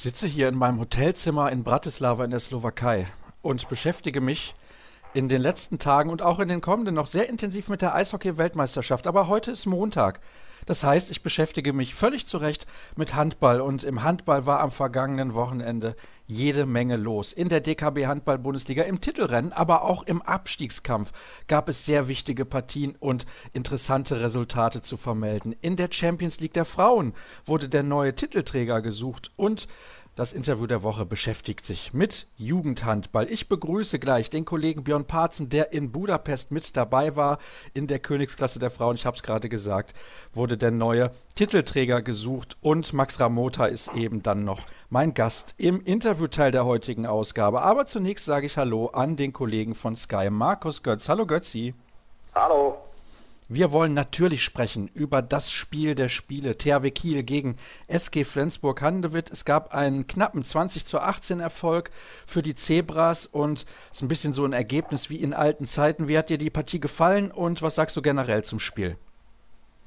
Ich sitze hier in meinem Hotelzimmer in Bratislava in der Slowakei und beschäftige mich in den letzten Tagen und auch in den kommenden noch sehr intensiv mit der Eishockey-Weltmeisterschaft. Aber heute ist Montag. Das heißt, ich beschäftige mich völlig zu Recht mit Handball und im Handball war am vergangenen Wochenende jede Menge los. In der DKB Handball-Bundesliga im Titelrennen, aber auch im Abstiegskampf gab es sehr wichtige Partien und interessante Resultate zu vermelden. In der Champions League der Frauen wurde der neue Titelträger gesucht und das Interview der Woche beschäftigt sich mit Jugendhandball. Ich begrüße gleich den Kollegen Björn Parzen, der in Budapest mit dabei war in der Königsklasse der Frauen. Ich habe es gerade gesagt, wurde der neue Titelträger gesucht und Max Ramota ist eben dann noch mein Gast im Interviewteil der heutigen Ausgabe. Aber zunächst sage ich Hallo an den Kollegen von Sky, Markus Götz. Hallo Götzi. Hallo. Wir wollen natürlich sprechen über das Spiel der Spiele. THW Kiel gegen SG Flensburg-Handewitt. Es gab einen knappen 20 zu 18 Erfolg für die Zebras und es ist ein bisschen so ein Ergebnis wie in alten Zeiten. Wie hat dir die Partie gefallen und was sagst du generell zum Spiel?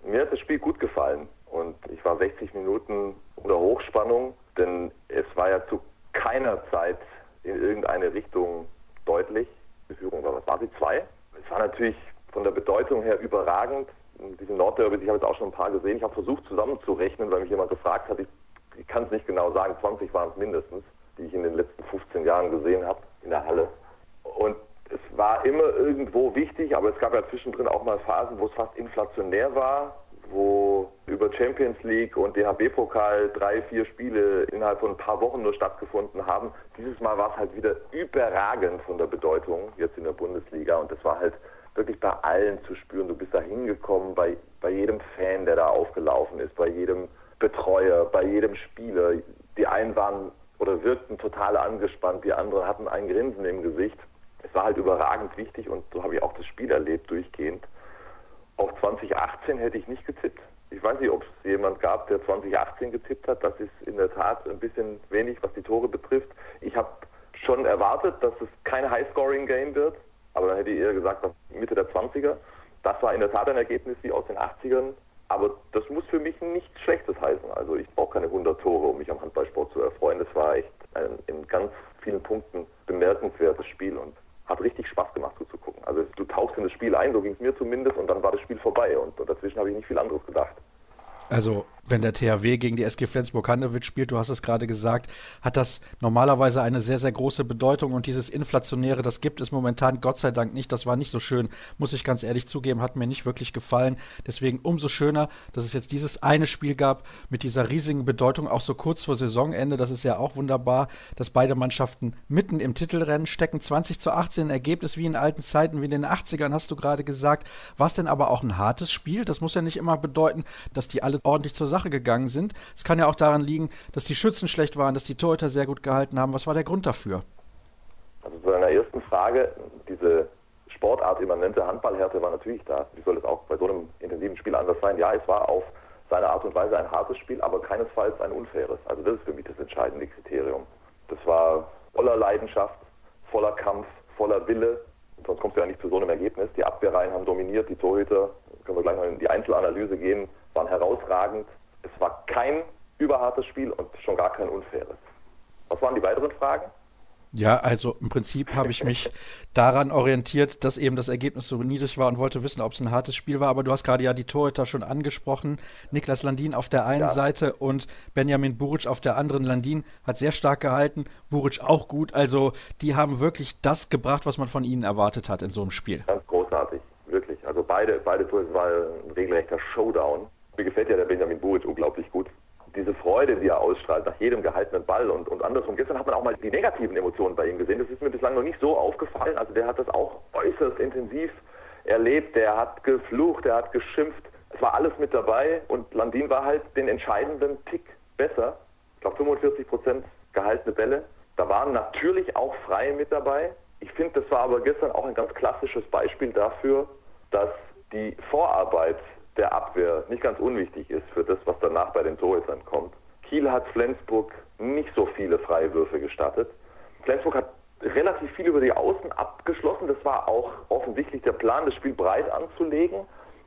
Mir hat das Spiel gut gefallen und ich war 60 Minuten unter Hochspannung, denn es war ja zu keiner Zeit in irgendeine Richtung deutlich. Die Führung war, was war sie? Zwei? Es war natürlich von der Bedeutung her überragend. Diese Nordderby, ich habe jetzt auch schon ein paar gesehen. Ich habe versucht zusammenzurechnen, weil mich jemand gefragt hat. Ich, ich kann es nicht genau sagen, 20 waren es mindestens, die ich in den letzten 15 Jahren gesehen habe in der Halle. Und es war immer irgendwo wichtig, aber es gab ja zwischendrin auch mal Phasen, wo es fast inflationär war, wo über Champions League und DHB-Pokal drei, vier Spiele innerhalb von ein paar Wochen nur stattgefunden haben. Dieses Mal war es halt wieder überragend von der Bedeutung jetzt in der Bundesliga und das war halt wirklich bei allen zu spüren. Du bist da hingekommen, bei, bei jedem Fan, der da aufgelaufen ist, bei jedem Betreuer, bei jedem Spieler. Die einen waren oder wirkten total angespannt, die anderen hatten ein Grinsen im Gesicht. Es war halt überragend wichtig und so habe ich auch das Spiel erlebt durchgehend. Auf 2018 hätte ich nicht getippt. Ich weiß nicht, ob es jemand gab, der 2018 getippt hat. Das ist in der Tat ein bisschen wenig, was die Tore betrifft. Ich habe schon erwartet, dass es kein High-Scoring-Game wird aber dann hätte ich eher gesagt, Mitte der 20er. Das war in der Tat ein Ergebnis wie aus den 80ern, aber das muss für mich nichts Schlechtes heißen. Also ich brauche keine 100 Tore, um mich am Handballsport zu erfreuen. Das war echt ein in ganz vielen Punkten bemerkenswertes Spiel und hat richtig Spaß gemacht zuzugucken. Also du tauchst in das Spiel ein, so ging es mir zumindest, und dann war das Spiel vorbei und, und dazwischen habe ich nicht viel anderes gedacht. Also, wenn der THW gegen die SG Flensburg-Handewitt spielt, du hast es gerade gesagt, hat das normalerweise eine sehr, sehr große Bedeutung und dieses Inflationäre, das gibt es momentan Gott sei Dank nicht. Das war nicht so schön, muss ich ganz ehrlich zugeben, hat mir nicht wirklich gefallen. Deswegen umso schöner, dass es jetzt dieses eine Spiel gab mit dieser riesigen Bedeutung, auch so kurz vor Saisonende. Das ist ja auch wunderbar, dass beide Mannschaften mitten im Titelrennen stecken. 20 zu 18 Ergebnis wie in alten Zeiten, wie in den 80ern, hast du gerade gesagt. War es denn aber auch ein hartes Spiel? Das muss ja nicht immer bedeuten, dass die alle ordentlich zur Sache gegangen sind. Es kann ja auch daran liegen, dass die Schützen schlecht waren, dass die Torhüter sehr gut gehalten haben. Was war der Grund dafür? Also zu deiner ersten Frage, diese sportartimmanente Handballhärte war natürlich da. Wie soll es auch bei so einem intensiven Spiel anders sein? Ja, es war auf seine Art und Weise ein hartes Spiel, aber keinesfalls ein unfaires. Also das ist für mich das entscheidende Kriterium. Das war voller Leidenschaft, voller Kampf, voller Wille. Sonst kommst du ja nicht zu so einem Ergebnis. Die Abwehrreihen haben dominiert, die Torhüter, können wir gleich noch in die Einzelanalyse gehen, waren herausragend. Es war kein überhartes Spiel und schon gar kein unfaires. Was waren die weiteren Fragen? Ja, also im Prinzip habe ich mich daran orientiert, dass eben das Ergebnis so niedrig war und wollte wissen, ob es ein hartes Spiel war. Aber du hast gerade ja die Torhüter schon angesprochen. Niklas Landin auf der einen ja. Seite und Benjamin Buric auf der anderen. Landin hat sehr stark gehalten, Buric auch gut. Also die haben wirklich das gebracht, was man von ihnen erwartet hat in so einem Spiel. Ganz großartig, wirklich. Also beide, beide Tore war ein regelrechter Showdown. Mir gefällt ja der Benjamin Buric unglaublich gut. Diese Freude, die er ausstrahlt nach jedem gehaltenen Ball und, und andersrum. Gestern hat man auch mal die negativen Emotionen bei ihm gesehen. Das ist mir bislang noch nicht so aufgefallen. Also der hat das auch äußerst intensiv erlebt. Der hat geflucht, der hat geschimpft. Es war alles mit dabei und Landin war halt den entscheidenden Tick besser. Ich glaube 45 Prozent gehaltene Bälle. Da waren natürlich auch Freie mit dabei. Ich finde, das war aber gestern auch ein ganz klassisches Beispiel dafür, dass die Vorarbeit der Abwehr nicht ganz unwichtig ist für das, was danach bei den Torhütern kommt. Kiel hat Flensburg nicht so viele Freiwürfe gestattet. Flensburg hat relativ viel über die Außen abgeschlossen. Das war auch offensichtlich der Plan, das Spiel breit anzulegen.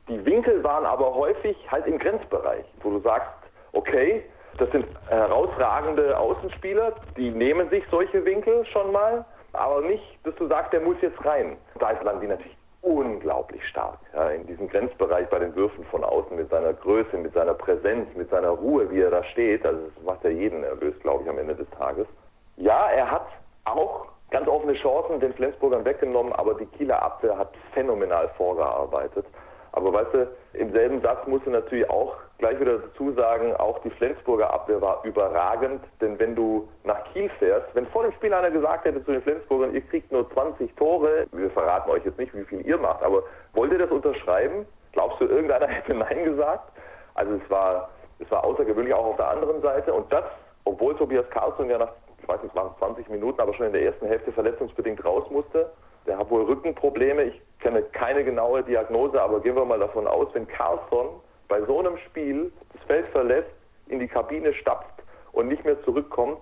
Die Winkel waren aber häufig halt im Grenzbereich, wo du sagst, okay, Das sind herausragende Außenspieler, die nehmen sich solche Winkel schon mal, aber nicht, dass du sagst, der muss jetzt rein. Da ist Landi natürlich unglaublich stark. Ja, in diesem Grenzbereich bei den Würfen von außen mit seiner Größe, mit seiner Präsenz, mit seiner Ruhe, wie er da steht. Also das macht ja jeden nervös, glaube ich, am Ende des Tages. Ja, er hat auch ganz offene Chancen den Flensburgern weggenommen, aber die Kieler Abwehr hat phänomenal vorgearbeitet. Aber weißt du, im selben Satz musst du natürlich auch gleich wieder dazu sagen, auch die Flensburger Abwehr war überragend, denn wenn du nach Kiel fährst, wenn vor dem Spiel einer gesagt hätte zu den Flensburgern, ihr kriegt nur 20 Tore, wir verraten euch jetzt nicht, wie viel ihr macht, aber wollt ihr das unterschreiben? Glaubst du, irgendeiner hätte Nein gesagt? Also es war, es war außergewöhnlich auch auf der anderen Seite und das, obwohl Tobias Carlsson ja nach, ich weiß nicht, es waren 20 Minuten, aber schon in der ersten Hälfte verletzungsbedingt raus musste. Der hat wohl Rückenprobleme. Ich kenne keine genaue Diagnose, aber gehen wir mal davon aus, wenn Carlsson bei so einem Spiel das Feld verlässt, in die Kabine stapft und nicht mehr zurückkommt,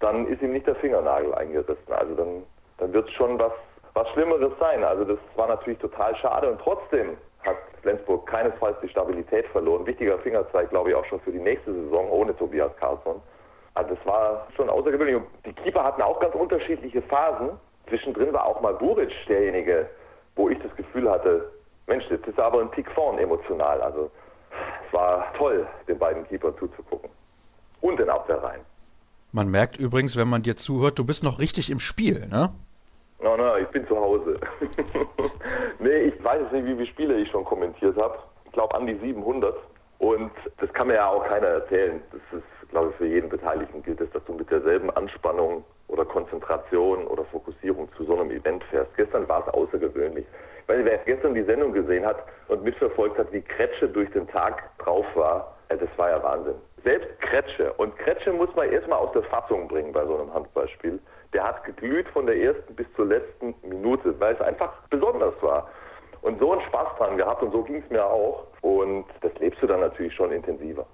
dann ist ihm nicht der Fingernagel eingerissen. Also dann, dann wird es schon was, was Schlimmeres sein. Also das war natürlich total schade und trotzdem hat Flensburg keinesfalls die Stabilität verloren. Wichtiger Fingerzeig, glaube ich, auch schon für die nächste Saison ohne Tobias Carlsson. Also das war schon außergewöhnlich. Die Keeper hatten auch ganz unterschiedliche Phasen. Zwischendrin war auch mal Buric derjenige, wo ich das Gefühl hatte, Mensch, jetzt ist er aber ein Tick vorn emotional. Also war toll, den beiden Keepern zuzugucken. Und den Abwehrreihen. Man merkt übrigens, wenn man dir zuhört, du bist noch richtig im Spiel, ne? No, no, ich bin zu Hause. nee, ich weiß jetzt nicht, wie viele Spiele ich schon kommentiert habe. Ich glaube an die 700. Und das kann mir ja auch keiner erzählen. Das ist, glaube ich, für jeden Beteiligten gilt es, dass du mit derselben Anspannung oder Konzentration oder Fokussierung zu so einem Event fährst. Gestern war es außergewöhnlich. Weil wer gestern die Sendung gesehen hat und mitverfolgt hat, wie Kretsche durch den Tag drauf war, das war ja Wahnsinn. Selbst Kretsche, und Kretsche muss man erstmal aus der Fassung bringen bei so einem Handballspiel, der hat geglüht von der ersten bis zur letzten Minute, weil es einfach besonders war. Und so einen Spaß dran gehabt und so ging es mir auch. Und das lebst du dann natürlich schon intensiver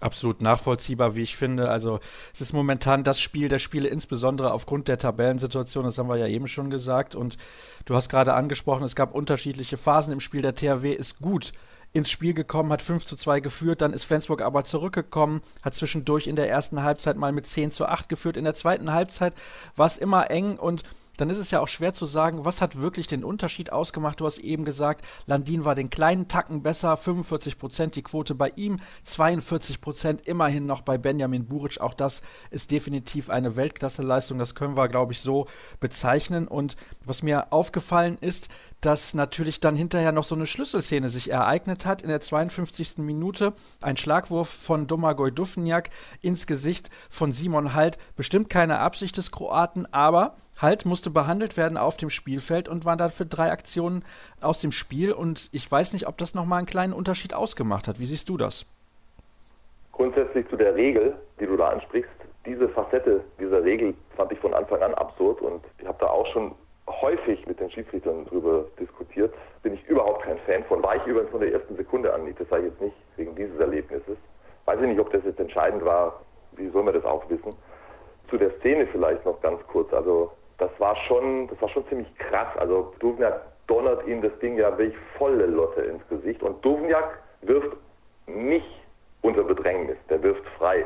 absolut nachvollziehbar, wie ich finde. Also es ist momentan das Spiel der Spiele, insbesondere aufgrund der Tabellensituation, das haben wir ja eben schon gesagt. Und du hast gerade angesprochen, es gab unterschiedliche Phasen im Spiel. Der THW ist gut ins Spiel gekommen, hat 5 zu 2 geführt, dann ist Flensburg aber zurückgekommen, hat zwischendurch in der ersten Halbzeit mal mit 10 zu 8 geführt. In der zweiten Halbzeit war es immer eng und dann ist es ja auch schwer zu sagen, was hat wirklich den Unterschied ausgemacht. Du hast eben gesagt, Landin war den kleinen Tacken besser, 45 Prozent die Quote bei ihm, 42 Prozent immerhin noch bei Benjamin Buric. Auch das ist definitiv eine Weltklasseleistung. Das können wir, glaube ich, so bezeichnen. Und was mir aufgefallen ist, dass natürlich dann hinterher noch so eine Schlüsselszene sich ereignet hat. In der 52. Minute ein Schlagwurf von Domagoj Dufniak ins Gesicht von Simon Halt. Bestimmt keine Absicht des Kroaten, aber Halt musste behandelt werden auf dem Spielfeld und war dann für drei Aktionen aus dem Spiel. Und ich weiß nicht, ob das nochmal einen kleinen Unterschied ausgemacht hat. Wie siehst du das? Grundsätzlich zu der Regel, die du da ansprichst, diese Facette dieser Regel fand ich von Anfang an absurd und ich habe da auch schon häufig mit den Schiedsrichtern darüber diskutiert. Bin ich überhaupt kein Fan von. War ich übrigens von der ersten Sekunde an nicht. Das sage ich jetzt nicht wegen dieses Erlebnisses. Weiß ich nicht, ob das jetzt entscheidend war. Wie soll man das auch wissen? Zu der Szene vielleicht noch ganz kurz. Also das war schon, das war schon ziemlich krass. Also Duvniak donnert ihm das Ding ja wirklich volle Lotte ins Gesicht und Duvniak wirft nicht unter Bedrängnis, der wirft frei.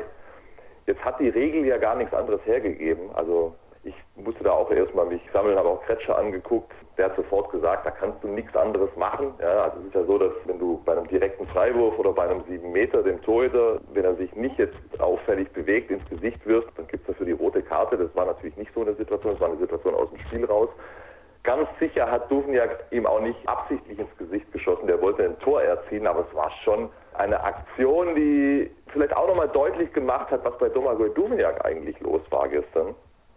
Jetzt hat die Regel ja gar nichts anderes hergegeben. Also ich musste da auch erstmal mich sammeln, habe auch Kretscher angeguckt. Der hat sofort gesagt, da kannst du nichts anderes machen. Ja, also es ist ja so, dass wenn du bei einem direkten Freiwurf oder bei einem 7 Meter dem Torhüter, wenn er sich nicht jetzt auffällig bewegt, ins Gesicht wirft, dann gibt es dafür die rote Karte. Das war natürlich nicht so eine Situation, das war eine Situation aus dem Spiel raus. Ganz sicher hat Duvniak ihm auch nicht absichtlich ins Gesicht geschossen. Der wollte ein Tor erzielen, aber es war schon eine Aktion, die vielleicht auch nochmal deutlich gemacht hat, was bei Domagoj Duvniak eigentlich los war gestern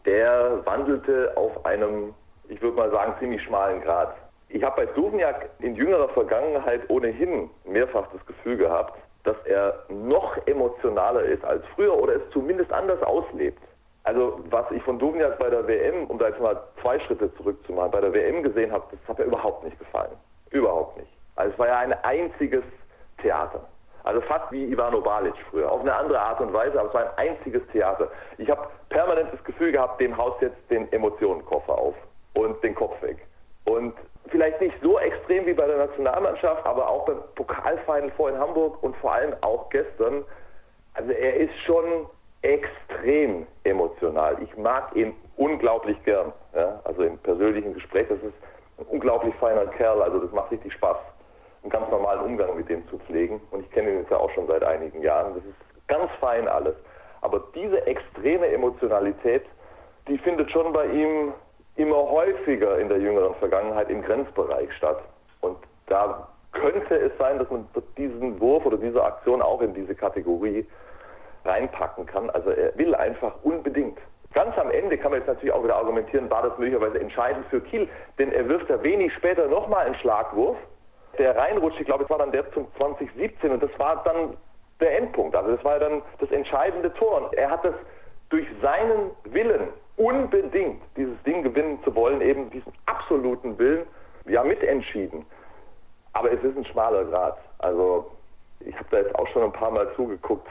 der wandelte auf einem, ich würde mal sagen, ziemlich schmalen Grad. Ich habe bei Duvniak in jüngerer Vergangenheit ohnehin mehrfach das Gefühl gehabt, dass er noch emotionaler ist als früher oder es zumindest anders auslebt. Also was ich von Duvniak bei der WM, um da jetzt mal zwei Schritte zurückzumachen, bei der WM gesehen habe, das hat mir überhaupt nicht gefallen. Überhaupt nicht. Also es war ja ein einziges Theater. Also fast wie Ivano Balic früher. Auf eine andere Art und Weise, aber es war ein einziges Theater. Ich habe permanent das Gefühl gehabt, dem haust jetzt den Emotionenkoffer auf und den Kopf weg. Und vielleicht nicht so extrem wie bei der Nationalmannschaft, aber auch beim Pokalfinal vor in Hamburg und vor allem auch gestern. Also Also er ist schon extrem emotional. Ich mag ihn unglaublich gern. Ja? Also im persönlichen Gespräch, das ist ein unglaublich feiner Kerl, also das macht richtig Spaß, einen ganz normalen Umgang mit dem zu pflegen. Und ich kenne ihn jetzt ja auch schon seit einigen Jahren. Das ist ganz fein alles. Aber diese extreme Emotionalität, die findet schon bei ihm immer häufiger in der jüngeren Vergangenheit im Grenzbereich statt. Und da könnte es sein, dass man diesen Wurf oder diese Aktion auch in diese Kategorie reinpacken kann. Also er will einfach unbedingt. Ganz am Ende kann man jetzt natürlich auch wieder argumentieren, war das möglicherweise entscheidend für Kiel, denn er wirft ja wenig später nochmal einen Schlagwurf, der reinrutscht, ich glaube, es war dann der zum 2017 und das war dann der Endpunkt. Also das war dann das entscheidende Tor. Und er hat das durch seinen Willen unbedingt, dieses Ding gewinnen zu wollen, eben diesen absoluten Willen, ja mitentschieden. Aber es ist ein schmaler Grad. Also ich habe da jetzt auch schon ein paar Mal zugeguckt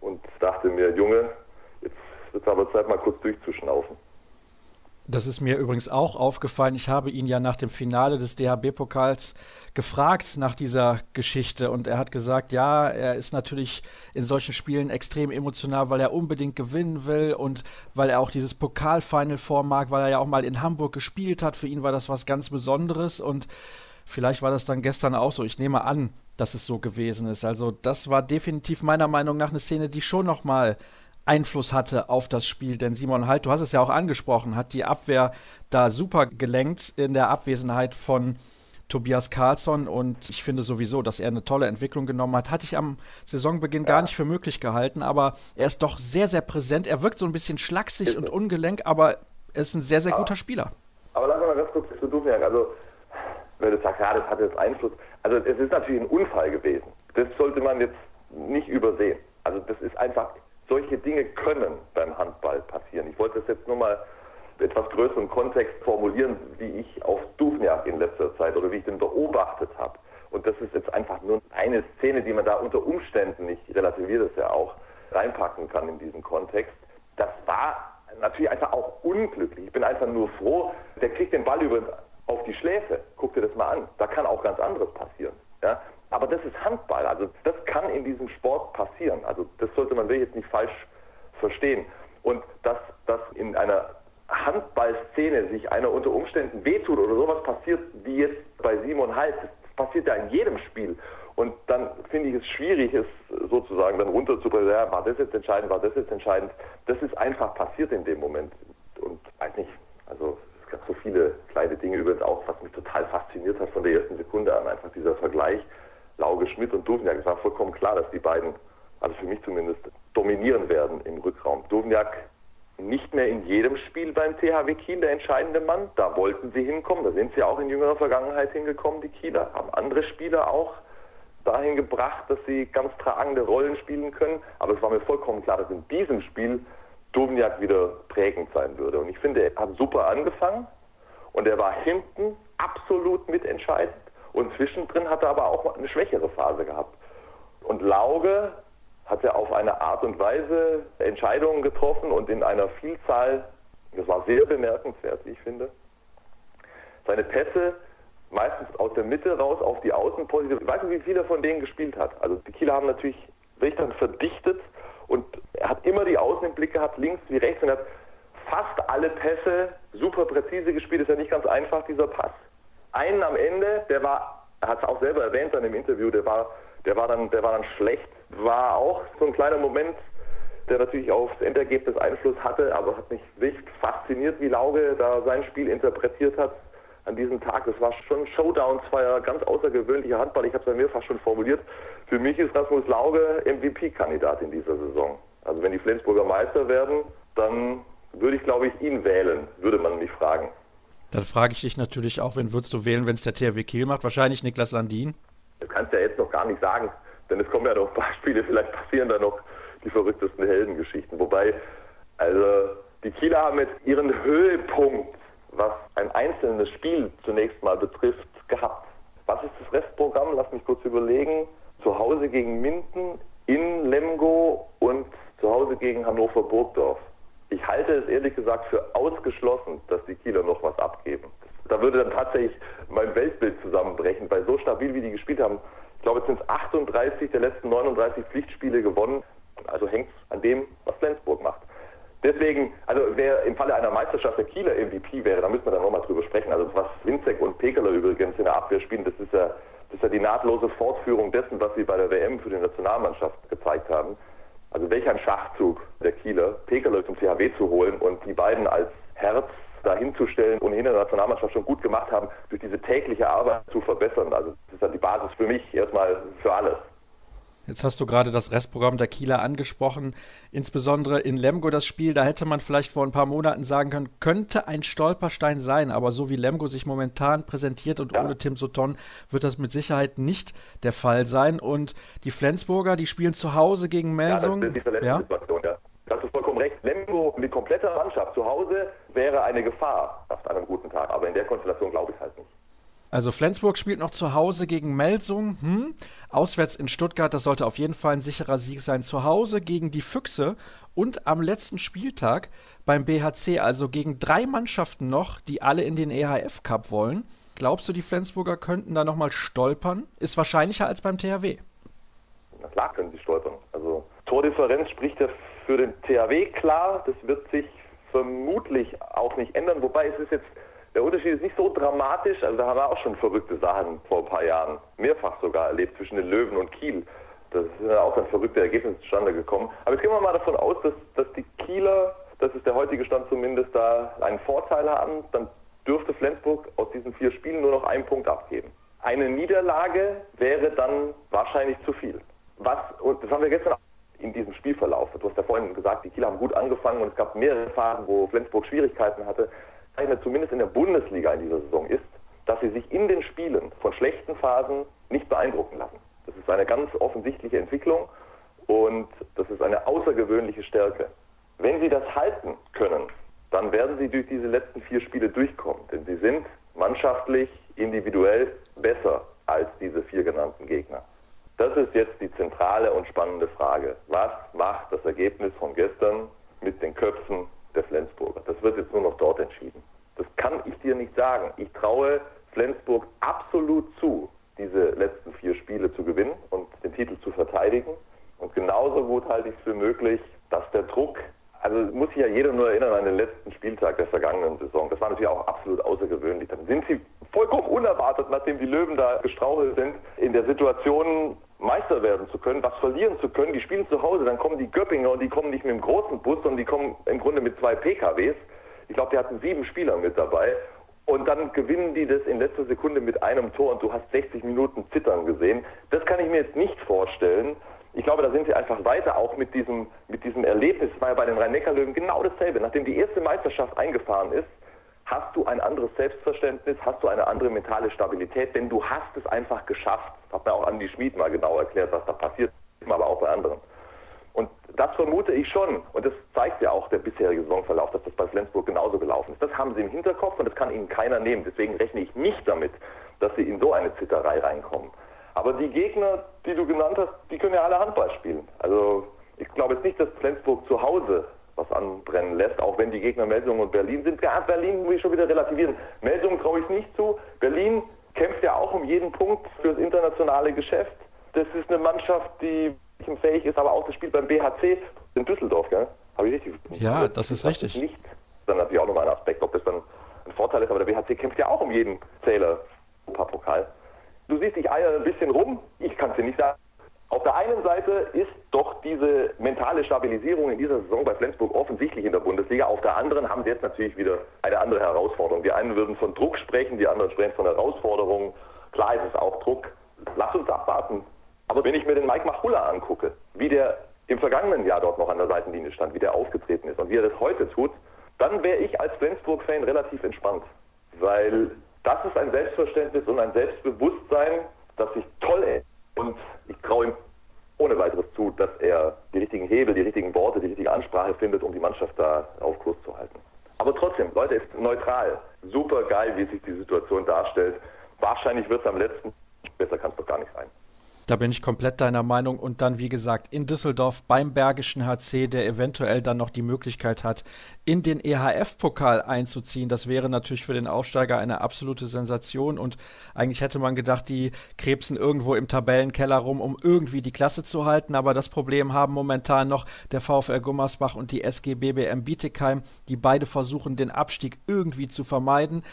und dachte mir, Junge, jetzt wird es aber Zeit, mal kurz durchzuschnaufen. Das ist mir übrigens auch aufgefallen. Ich habe ihn ja nach dem Finale des DHB-Pokals gefragt nach dieser Geschichte und er hat gesagt, ja, er ist natürlich in solchen Spielen extrem emotional, weil er unbedingt gewinnen will und weil er auch dieses Pokalfinal vormag, weil er ja auch mal in Hamburg gespielt hat. Für ihn war das was ganz Besonderes und vielleicht war das dann gestern auch so. Ich nehme an, dass es so gewesen ist. Also das war definitiv meiner Meinung nach eine Szene, die schon noch mal Einfluss hatte auf das Spiel. Denn Simon Halt, du hast es ja auch angesprochen, hat die Abwehr da super gelenkt in der Abwesenheit von Tobias Karlsson und ich finde sowieso, dass er eine tolle Entwicklung genommen hat. Hatte ich am Saisonbeginn gar nicht für möglich gehalten, aber er ist doch sehr, sehr präsent. Er wirkt so ein bisschen schlaksig und ungelenk, aber er ist ein sehr, sehr guter Spieler. Aber lass mal ganz kurz zu Duviak. Also, wenn du sagst, ja, das hat jetzt Einfluss. Also, es ist natürlich ein Unfall gewesen. Das sollte man jetzt nicht übersehen. Also, das ist einfach solche Dinge können beim Handball passieren. Ich wollte das jetzt nur mal etwas größeren Kontext formulieren, wie ich auf Duvniak in letzter Zeit oder wie ich den beobachtet habe. Und das ist jetzt einfach nur eine Szene, die man da unter Umständen nicht relativiert es ja auch reinpacken kann in diesen Kontext. Das war natürlich einfach auch unglücklich. Ich bin einfach nur froh, der kriegt den Ball übrigens auf die Schläfe. Guck dir das mal an. Da kann auch ganz anderes passieren. Ja? Aber das ist Handball. Also das kann in diesem Sport passieren. Also das sollte man wirklich jetzt nicht falsch verstehen. Und dass das in einer Handballszene sich einer unter Umständen wehtut oder sowas passiert, wie jetzt bei Simon Hals, das passiert ja in jedem Spiel. Und dann finde ich es schwierig, es sozusagen dann runterzubringen, ja, war das jetzt entscheidend, war das jetzt entscheidend. Das ist einfach passiert in dem Moment. Und weiß nicht, also es gab so viele kleine Dinge übrigens auch, was mich total fasziniert hat von der ersten Sekunde an, einfach dieser Vergleich Lauge Schmidt und Duvniak. Es war vollkommen klar, dass die beiden, also für mich zumindest, dominieren werden im Rückraum. Duvniak nicht mehr in jedem Spiel beim THW Kiel der entscheidende Mann. Da wollten sie hinkommen. Da sind sie auch in jüngerer Vergangenheit hingekommen, die Kieler. Haben andere Spieler auch dahin gebracht, dass sie ganz tragende Rollen spielen können. Aber es war mir vollkommen klar, dass in diesem Spiel Duvniak wieder prägend sein würde. Und ich finde, er hat super angefangen und er war hinten absolut mitentscheidend. Und zwischendrin hat er aber auch eine schwächere Phase gehabt. Und Lauge hat er auf eine Art und Weise Entscheidungen getroffen und in einer Vielzahl, das war sehr bemerkenswert, wie ich finde, seine Pässe meistens aus der Mitte raus auf die Außenposition. Ich weiß nicht, wie viel er von denen gespielt hat. Also die Kieler haben natürlich sich dann verdichtet und er hat immer die Außen im Blick gehabt, links wie rechts und hat fast alle Pässe super präzise gespielt. Ist ja nicht ganz einfach, dieser Pass einen am Ende, der war, er hat es auch selber erwähnt dann im Interview, der war, der war dann, der war dann schlecht, war auch so ein kleiner Moment, der natürlich aufs Endergebnis Einfluss hatte, aber hat mich wirklich fasziniert, wie Lauge da sein Spiel interpretiert hat an diesem Tag. Das war schon Showdown zweier ganz außergewöhnlicher Handball. Ich habe es ja mehrfach schon formuliert. Für mich ist Rasmus Lauge MVP-Kandidat in dieser Saison. Also wenn die Flensburger Meister werden, dann würde ich, glaube ich, ihn wählen, würde man mich fragen. Dann frage ich dich natürlich auch, wen würdest du wählen, wenn es der THW Kiel macht? Wahrscheinlich Niklas Landin. Das kannst du ja jetzt noch gar nicht sagen, denn es kommen ja noch Beispiele, vielleicht passieren da noch die verrücktesten Heldengeschichten. Wobei, also die Kieler haben jetzt ihren Höhepunkt, was ein einzelnes Spiel zunächst mal betrifft, gehabt. Was ist das Restprogramm? Lass mich kurz überlegen. Zu Hause gegen Minden, in Lemgo und zu Hause gegen Hannover Burgdorf. Ich halte es ehrlich gesagt für ausgeschlossen, dass die Kieler noch was abgeben. Da würde dann tatsächlich mein Weltbild zusammenbrechen, weil so stabil wie die gespielt haben, ich glaube, es sind 38 der letzten 39 Pflichtspiele gewonnen. Also hängt es an dem, was Flensburg macht. Deswegen, also wer im Falle einer Meisterschaft der Kieler MVP wäre, da müssen wir dann nochmal drüber sprechen. Also was Winzek und Pekeler übrigens in der Abwehr spielen, das ist ja, das ist ja die nahtlose Fortführung dessen, was sie bei der WM für die Nationalmannschaft gezeigt haben. Also welch ein Schachzug der Kieler, Pekeler zum THW zu holen und die beiden als Herz dahinzustellen und in der Nationalmannschaft schon gut gemacht haben, durch diese tägliche Arbeit zu verbessern. Also das ist dann die Basis für mich erstmal für alles. Jetzt hast du gerade das Restprogramm der Kieler angesprochen, insbesondere in Lemgo das Spiel, da hätte man vielleicht vor ein paar Monaten sagen können, könnte ein Stolperstein sein, aber so wie Lemgo sich momentan präsentiert und ja. ohne Tim Sutton wird das mit Sicherheit nicht der Fall sein und die Flensburger, die spielen zu Hause gegen Melsung. Ja, das ist die ja? Situation, ja. Das ist vollkommen recht. Lemgo mit kompletter Mannschaft zu Hause wäre eine Gefahr auf einem guten Tag, aber in der Konstellation glaube ich halt nicht. Also Flensburg spielt noch zu Hause gegen Melsung. Hm. Auswärts in Stuttgart, das sollte auf jeden Fall ein sicherer Sieg sein. Zu Hause gegen die Füchse und am letzten Spieltag beim BHC, also gegen drei Mannschaften noch, die alle in den EHF Cup wollen. Glaubst du, die Flensburger könnten da nochmal stolpern? Ist wahrscheinlicher als beim THW. Na klar können sie stolpern. Also Tordifferenz spricht ja für den THW klar. Das wird sich vermutlich auch nicht ändern. Wobei es ist jetzt der Unterschied ist nicht so dramatisch. Also da haben wir auch schon verrückte Sachen vor ein paar Jahren, mehrfach sogar erlebt zwischen den Löwen und Kiel. Das ist ja auch ein verrückte Ergebnis zustande gekommen. Aber jetzt gehen wir mal davon aus, dass, dass die Kieler, das ist der heutige Stand zumindest, da einen Vorteil haben. Dann dürfte Flensburg aus diesen vier Spielen nur noch einen Punkt abgeben. Eine Niederlage wäre dann wahrscheinlich zu viel. Was, und das haben wir gestern in diesem Spielverlauf. Du hast ja vorhin gesagt, die Kieler haben gut angefangen und es gab mehrere Phasen, wo Flensburg Schwierigkeiten hatte zeichnet zumindest in der Bundesliga in dieser Saison ist, dass sie sich in den Spielen von schlechten Phasen nicht beeindrucken lassen. Das ist eine ganz offensichtliche Entwicklung und das ist eine außergewöhnliche Stärke. Wenn sie das halten können, dann werden sie durch diese letzten vier Spiele durchkommen, denn sie sind mannschaftlich, individuell besser als diese vier genannten Gegner. Das ist jetzt die zentrale und spannende Frage. Was macht das Ergebnis von gestern mit den Köpfen der Flensburger? Das wird jetzt nur noch dort entschieden. Das kann ich dir nicht sagen. Ich traue Flensburg absolut zu, diese letzten vier Spiele zu gewinnen und den Titel zu verteidigen. Und genauso gut halte ich es für möglich, dass der Druck, also muss sich ja jeder nur erinnern an den letzten Spieltag der vergangenen Saison. Das war natürlich auch absolut außergewöhnlich. Dann sind sie vollkommen unerwartet, nachdem die Löwen da gestrauchelt sind, in der Situation Meister werden zu können, was verlieren zu können. Die spielen zu Hause, dann kommen die Göppinger und die kommen nicht mit dem großen Bus, sondern die kommen im Grunde mit zwei PKWs. Ich glaube, die hatten sieben Spieler mit dabei. Und dann gewinnen die das in letzter Sekunde mit einem Tor und du hast 60 Minuten zittern gesehen. Das kann ich mir jetzt nicht vorstellen. Ich glaube, da sind sie einfach weiter, auch mit diesem, mit diesem Erlebnis. Das war ja bei den Rhein-Neckar-Löwen genau dasselbe. Nachdem die erste Meisterschaft eingefahren ist, hast du ein anderes Selbstverständnis, hast du eine andere mentale Stabilität, denn du hast es einfach geschafft. Das hat mir auch Andi Schmid mal genau erklärt, was da passiert, aber auch bei anderen. Und das vermute ich schon. Und das zeigt ja auch der bisherige Saisonverlauf, dass das bei Flensburg genauso gelaufen ist. Das haben sie im Hinterkopf und das kann ihnen keiner nehmen. Deswegen rechne ich nicht damit, dass sie in so eine Zitterei reinkommen. Aber die Gegner, die du genannt hast, die können ja alle Handball spielen. Also ich glaube jetzt nicht, dass Flensburg zu Hause was anbrennen lässt, auch wenn die Gegner Melsungen und Berlin sind. Ja, Berlin muss ich schon wieder relativieren. Melsungen traue ich nicht zu. Berlin kämpft ja auch um jeden Punkt fürs internationale Geschäft. Das ist eine Mannschaft, die fähig ist, aber auch das Spiel beim BHC in Düsseldorf, gell? Habe ich richtig Ja, das, das ist richtig. Nicht. Dann natürlich auch nochmal ein Aspekt, ob das dann ein Vorteil ist, aber der BHC kämpft ja auch um jeden Zähler Europapokal. Du siehst, ich eier ein bisschen rum, ich kann es dir nicht sagen. Auf der einen Seite ist doch diese mentale Stabilisierung in dieser Saison bei Flensburg offensichtlich in der Bundesliga. Auf der anderen haben sie jetzt natürlich wieder eine andere Herausforderung. Die einen würden von Druck sprechen, die anderen sprechen von Herausforderungen. Klar ist es auch Druck. Lass uns abwarten. Aber wenn ich mir den Mike Machulla angucke, wie der im vergangenen Jahr dort noch an der Seitenlinie stand, wie der aufgetreten ist und wie er das heute tut, dann wäre ich als Flensburg-Fan relativ entspannt. Weil das ist ein Selbstverständnis und ein Selbstbewusstsein, das sich toll ist. Und ich traue ihm ohne weiteres zu, dass er die richtigen Hebel, die richtigen Worte, die richtige Ansprache findet, um die Mannschaft da auf Kurs zu halten. Aber trotzdem, Leute, ist neutral. Super geil, wie sich die Situation darstellt. Wahrscheinlich wird es am letzten, besser kann es doch gar nicht sein. Da bin ich komplett deiner Meinung. Und dann, wie gesagt, in Düsseldorf beim Bergischen HC, der eventuell dann noch die Möglichkeit hat, in den EHF-Pokal einzuziehen. Das wäre natürlich für den Aufsteiger eine absolute Sensation. Und eigentlich hätte man gedacht, die krebsen irgendwo im Tabellenkeller rum, um irgendwie die Klasse zu halten. Aber das Problem haben momentan noch der VfL Gummersbach und die SG BBM Bietigheim, die beide versuchen, den Abstieg irgendwie zu vermeiden.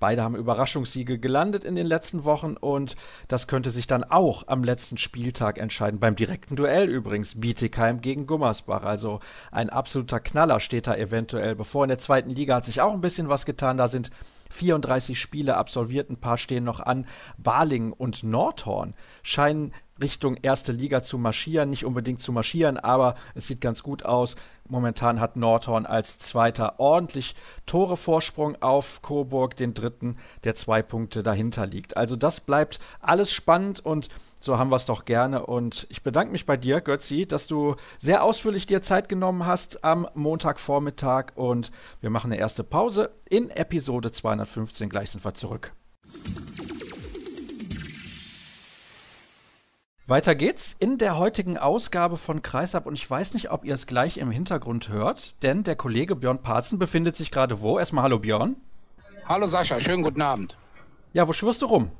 Beide haben Überraschungssiege gelandet in den letzten Wochen und das könnte sich dann auch am letzten Spieltag entscheiden. Beim direkten Duell übrigens Bietigheim gegen Gummersbach. Also ein absoluter Knaller steht da eventuell bevor. In der zweiten Liga hat sich auch ein bisschen was getan. Da sind 34 Spiele absolviert, ein paar stehen noch an. Balingen und Nordhorn scheinen Richtung erste Liga zu marschieren, nicht unbedingt zu marschieren, aber es sieht ganz gut aus. Momentan hat Nordhorn als Zweiter ordentlich Torevorsprung auf Coburg, den Dritten, der zwei Punkte dahinter liegt. Also das bleibt alles spannend und so haben wir es doch gerne. Und ich bedanke mich bei dir, Götzi, dass du sehr ausführlich dir Zeit genommen hast am Montagvormittag. Und wir machen eine erste Pause. In Episode 215 gleich sind wir zurück. Weiter geht's in der heutigen Ausgabe von Kreisab und ich weiß nicht, ob ihr es gleich im Hintergrund hört, denn der Kollege Björn Parzen befindet sich gerade wo? Erstmal hallo Björn. Hallo Sascha, schönen guten Abend. Ja, wo schwirrst du rum?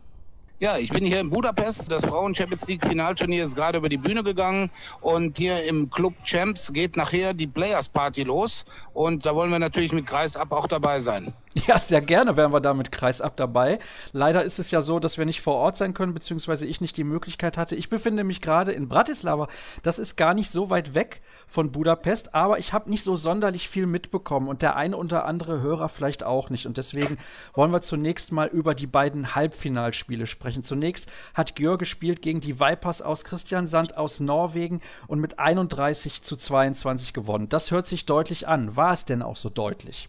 Ja, ich bin hier in Budapest. Das Frauen Champions League Finalturnier ist gerade über die Bühne gegangen und hier im Club Champs geht nachher die Players Party los und da wollen wir natürlich mit Kreisab auch dabei sein. Ja, sehr gerne wären wir da mit Kreisab dabei. Leider ist es ja so, dass wir nicht vor Ort sein können, beziehungsweise ich nicht die Möglichkeit hatte. Ich befinde mich gerade in Bratislava. Das ist gar nicht so weit weg von Budapest, aber ich habe nicht so sonderlich viel mitbekommen und der eine oder andere Hörer vielleicht auch nicht. Und deswegen wollen wir zunächst mal über die beiden Halbfinalspiele sprechen. Zunächst hat Gjör gespielt gegen die Vipers aus Christiansand aus Norwegen und mit 31 zu 22 gewonnen. Das hört sich deutlich an. War es denn auch so deutlich?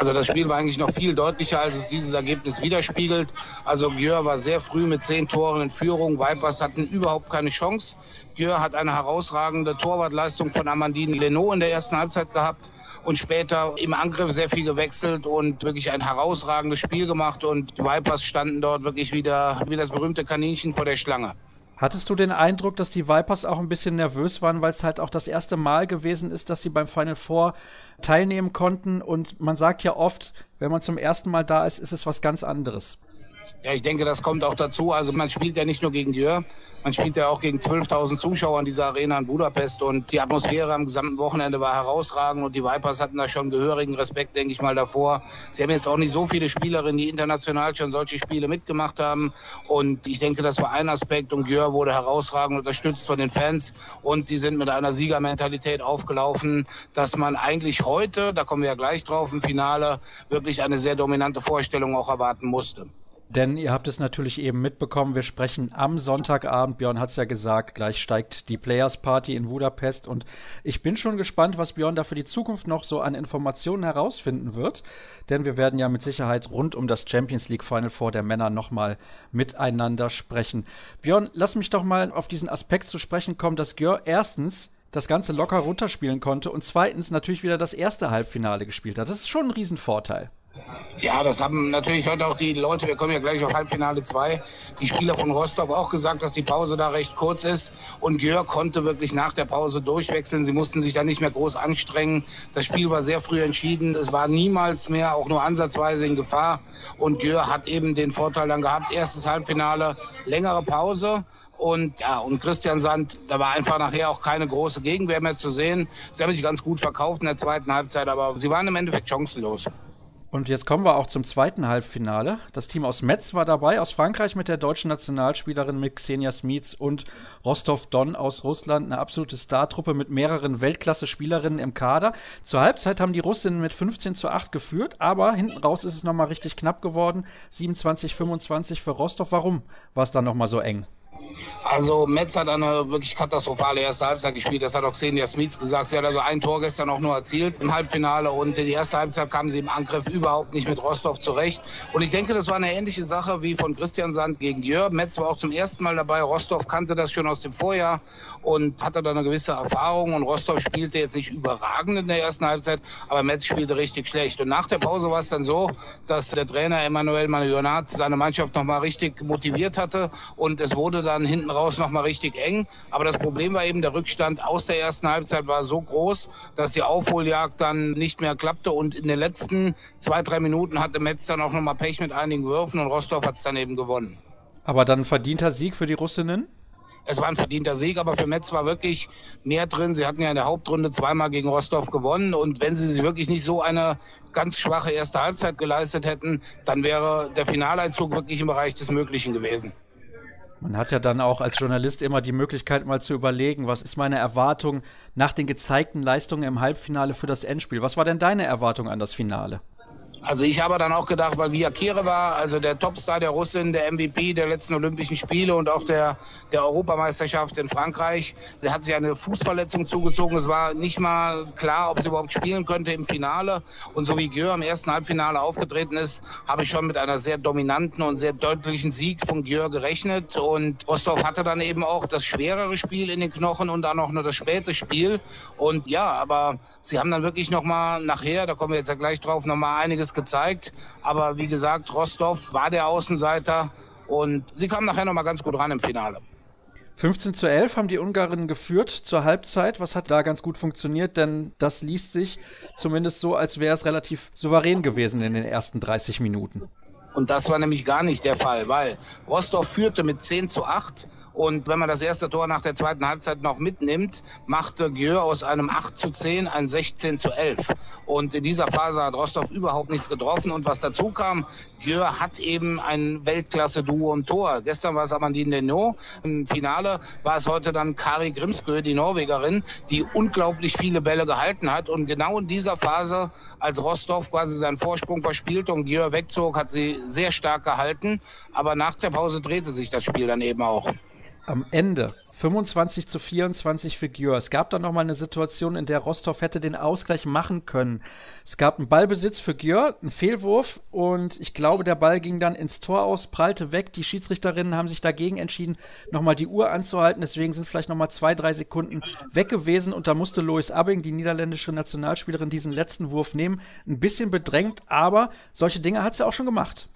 Also das Spiel war eigentlich noch viel deutlicher, als es dieses Ergebnis widerspiegelt. Also Gjör war sehr früh mit zehn Toren in Führung. Vipers hatten überhaupt keine Chance. Gjör hat eine herausragende Torwartleistung von Amandine Leno in der ersten Halbzeit gehabt und später im Angriff sehr viel gewechselt und wirklich ein herausragendes Spiel gemacht und die Vipers standen dort wirklich wieder wie das berühmte Kaninchen vor der Schlange. Hattest du den Eindruck, dass die Vipers auch ein bisschen nervös waren, weil es halt auch das erste Mal gewesen ist, dass sie beim Final Four teilnehmen konnten? Und man sagt ja oft, wenn man zum ersten Mal da ist, ist es was ganz anderes. Ja, ich denke, das kommt auch dazu. Also man spielt ja nicht nur gegen Jör, man spielt ja auch gegen 12.000 Zuschauer in dieser Arena in Budapest und die Atmosphäre am gesamten Wochenende war herausragend und die Vipers hatten da schon gehörigen Respekt, denke ich mal, davor. Sie haben jetzt auch nicht so viele Spielerinnen, die international schon solche Spiele mitgemacht haben und ich denke, das war ein Aspekt und Jör wurde herausragend unterstützt von den Fans und die sind mit einer Siegermentalität aufgelaufen, dass man eigentlich heute, da kommen wir ja gleich drauf, im Finale wirklich eine sehr dominante Vorstellung auch erwarten musste. Denn ihr habt es natürlich eben mitbekommen, wir sprechen am Sonntagabend, Björn hat es ja gesagt, gleich steigt die Players Party in Budapest und ich bin schon gespannt, was Björn da für die Zukunft noch so an Informationen herausfinden wird, denn wir werden ja mit Sicherheit rund um das Champions League Final Four der Männer nochmal miteinander sprechen. Björn, lass mich doch mal auf diesen Aspekt zu sprechen kommen, dass Gjör erstens das Ganze locker runterspielen konnte und zweitens natürlich wieder das erste Halbfinale gespielt hat. Das ist schon ein Riesenvorteil. Ja, das haben natürlich heute auch die Leute, wir kommen ja gleich auf Halbfinale 2, die Spieler von Rostock auch gesagt, dass die Pause da recht kurz ist. Und Jörg konnte wirklich nach der Pause durchwechseln. Sie mussten sich da nicht mehr groß anstrengen. Das Spiel war sehr früh entschieden. Es war niemals mehr auch nur ansatzweise in Gefahr. Und Jörg hat eben den Vorteil dann gehabt, erstes Halbfinale, längere Pause. Und ja, und Christian Sand, da war einfach nachher auch keine große Gegenwehr mehr zu sehen. Sie haben sich ganz gut verkauft in der zweiten Halbzeit, aber sie waren im Endeffekt chancenlos. Und jetzt kommen wir auch zum zweiten Halbfinale. Das Team aus Metz war dabei, aus Frankreich mit der deutschen Nationalspielerin mit Xenia Smits und Rostov Don aus Russland. Eine absolute Startruppe mit mehreren Weltklasse-Spielerinnen im Kader. Zur Halbzeit haben die Russinnen mit 15 zu 8 geführt, aber hinten raus ist es nochmal richtig knapp geworden. 27, 25 für Rostov. Warum war es dann nochmal so eng? Also Metz hat eine wirklich katastrophale erste Halbzeit gespielt. Das hat auch Xenia Smits gesagt. Sie hat also ein Tor gestern auch nur erzielt im Halbfinale und in die erste Halbzeit kamen sie im Angriff überhaupt nicht mit Rostov zurecht. Und ich denke, das war eine ähnliche Sache wie von Christian Sand gegen Jörg. Metz war auch zum ersten Mal dabei. Rostov kannte das schon aus dem Vorjahr und hatte da eine gewisse Erfahrung. Und Rostov spielte jetzt nicht überragend in der ersten Halbzeit, aber Metz spielte richtig schlecht. Und nach der Pause war es dann so, dass der Trainer Emmanuel Marionat seine Mannschaft nochmal richtig motiviert hatte und es wurde wurde dann hinten raus nochmal richtig eng. Aber das Problem war eben, der Rückstand aus der ersten Halbzeit war so groß, dass die Aufholjagd dann nicht mehr klappte. Und in den letzten zwei, drei Minuten hatte Metz dann auch nochmal Pech mit einigen Würfen und Rostov hat es dann eben gewonnen. Aber dann verdienter Sieg für die Russinnen? Es war ein verdienter Sieg, aber für Metz war wirklich mehr drin. Sie hatten ja in der Hauptrunde zweimal gegen Rostov gewonnen und wenn sie sich wirklich nicht so eine ganz schwache erste Halbzeit geleistet hätten, dann wäre der Finaleinzug wirklich im Bereich des Möglichen gewesen. Man hat ja dann auch als Journalist immer die Möglichkeit, mal zu überlegen, was ist meine Erwartung nach den gezeigten Leistungen im Halbfinale für das Endspiel? Was war denn deine Erwartung an das Finale? Also ich habe dann auch gedacht, weil Via Kire war, also der Topstar der Russin, der MVP der letzten Olympischen Spiele und auch der, der Europameisterschaft in Frankreich, der hat sich eine Fußverletzung zugezogen. Es war nicht mal klar, ob sie überhaupt spielen könnte im Finale. Und so wie Gür im ersten Halbfinale aufgetreten ist, habe ich schon mit einer sehr dominanten und sehr deutlichen Sieg von Gür gerechnet. Und Rostov hatte dann eben auch das schwerere Spiel in den Knochen und dann auch nur das späte Spiel. Und ja, aber sie haben dann wirklich nochmal nachher, da kommen wir jetzt ja gleich drauf, nochmal einiges einiges gezeigt. Aber wie gesagt, Rostov war der Außenseiter und sie kamen nachher nochmal ganz gut ran im Finale. 15 zu 11 haben die Ungarinnen geführt zur Halbzeit. Was hat da ganz gut funktioniert? Denn das liest sich zumindest so, als wäre es relativ souverän gewesen in den ersten 30 Minuten. Und das war nämlich gar nicht der Fall, weil Rostov führte mit 10 zu 8 und wenn man das erste Tor nach der zweiten Halbzeit noch mitnimmt, machte Gieux aus einem 8 zu 10 ein 16 zu 11. Und in dieser Phase hat Rostov überhaupt nichts getroffen. Und was dazu kam, Gieux hat eben ein Weltklasse-Duo im Tor. Gestern war es Amandine Denot. Im Finale war es heute dann Kari Grimskö, die Norwegerin, die unglaublich viele Bälle gehalten hat. Und genau in dieser Phase, als Rostov quasi seinen Vorsprung verspielte und Gieux wegzog, hat sie sehr stark gehalten. Aber nach der Pause drehte sich das Spiel dann eben auch am Ende 25 zu 24 für Gjör. Es gab dann nochmal eine Situation, in der Rostov hätte den Ausgleich machen können. Es gab einen Ballbesitz für Gjör, einen Fehlwurf und ich glaube, der Ball ging dann ins Tor aus, prallte weg. Die Schiedsrichterinnen haben sich dagegen entschieden, nochmal die Uhr anzuhalten. Deswegen sind vielleicht nochmal zwei, drei Sekunden weg gewesen und da musste Lois Abbing, die niederländische Nationalspielerin, diesen letzten Wurf nehmen. Ein bisschen bedrängt, aber solche Dinge hat sie auch schon gemacht.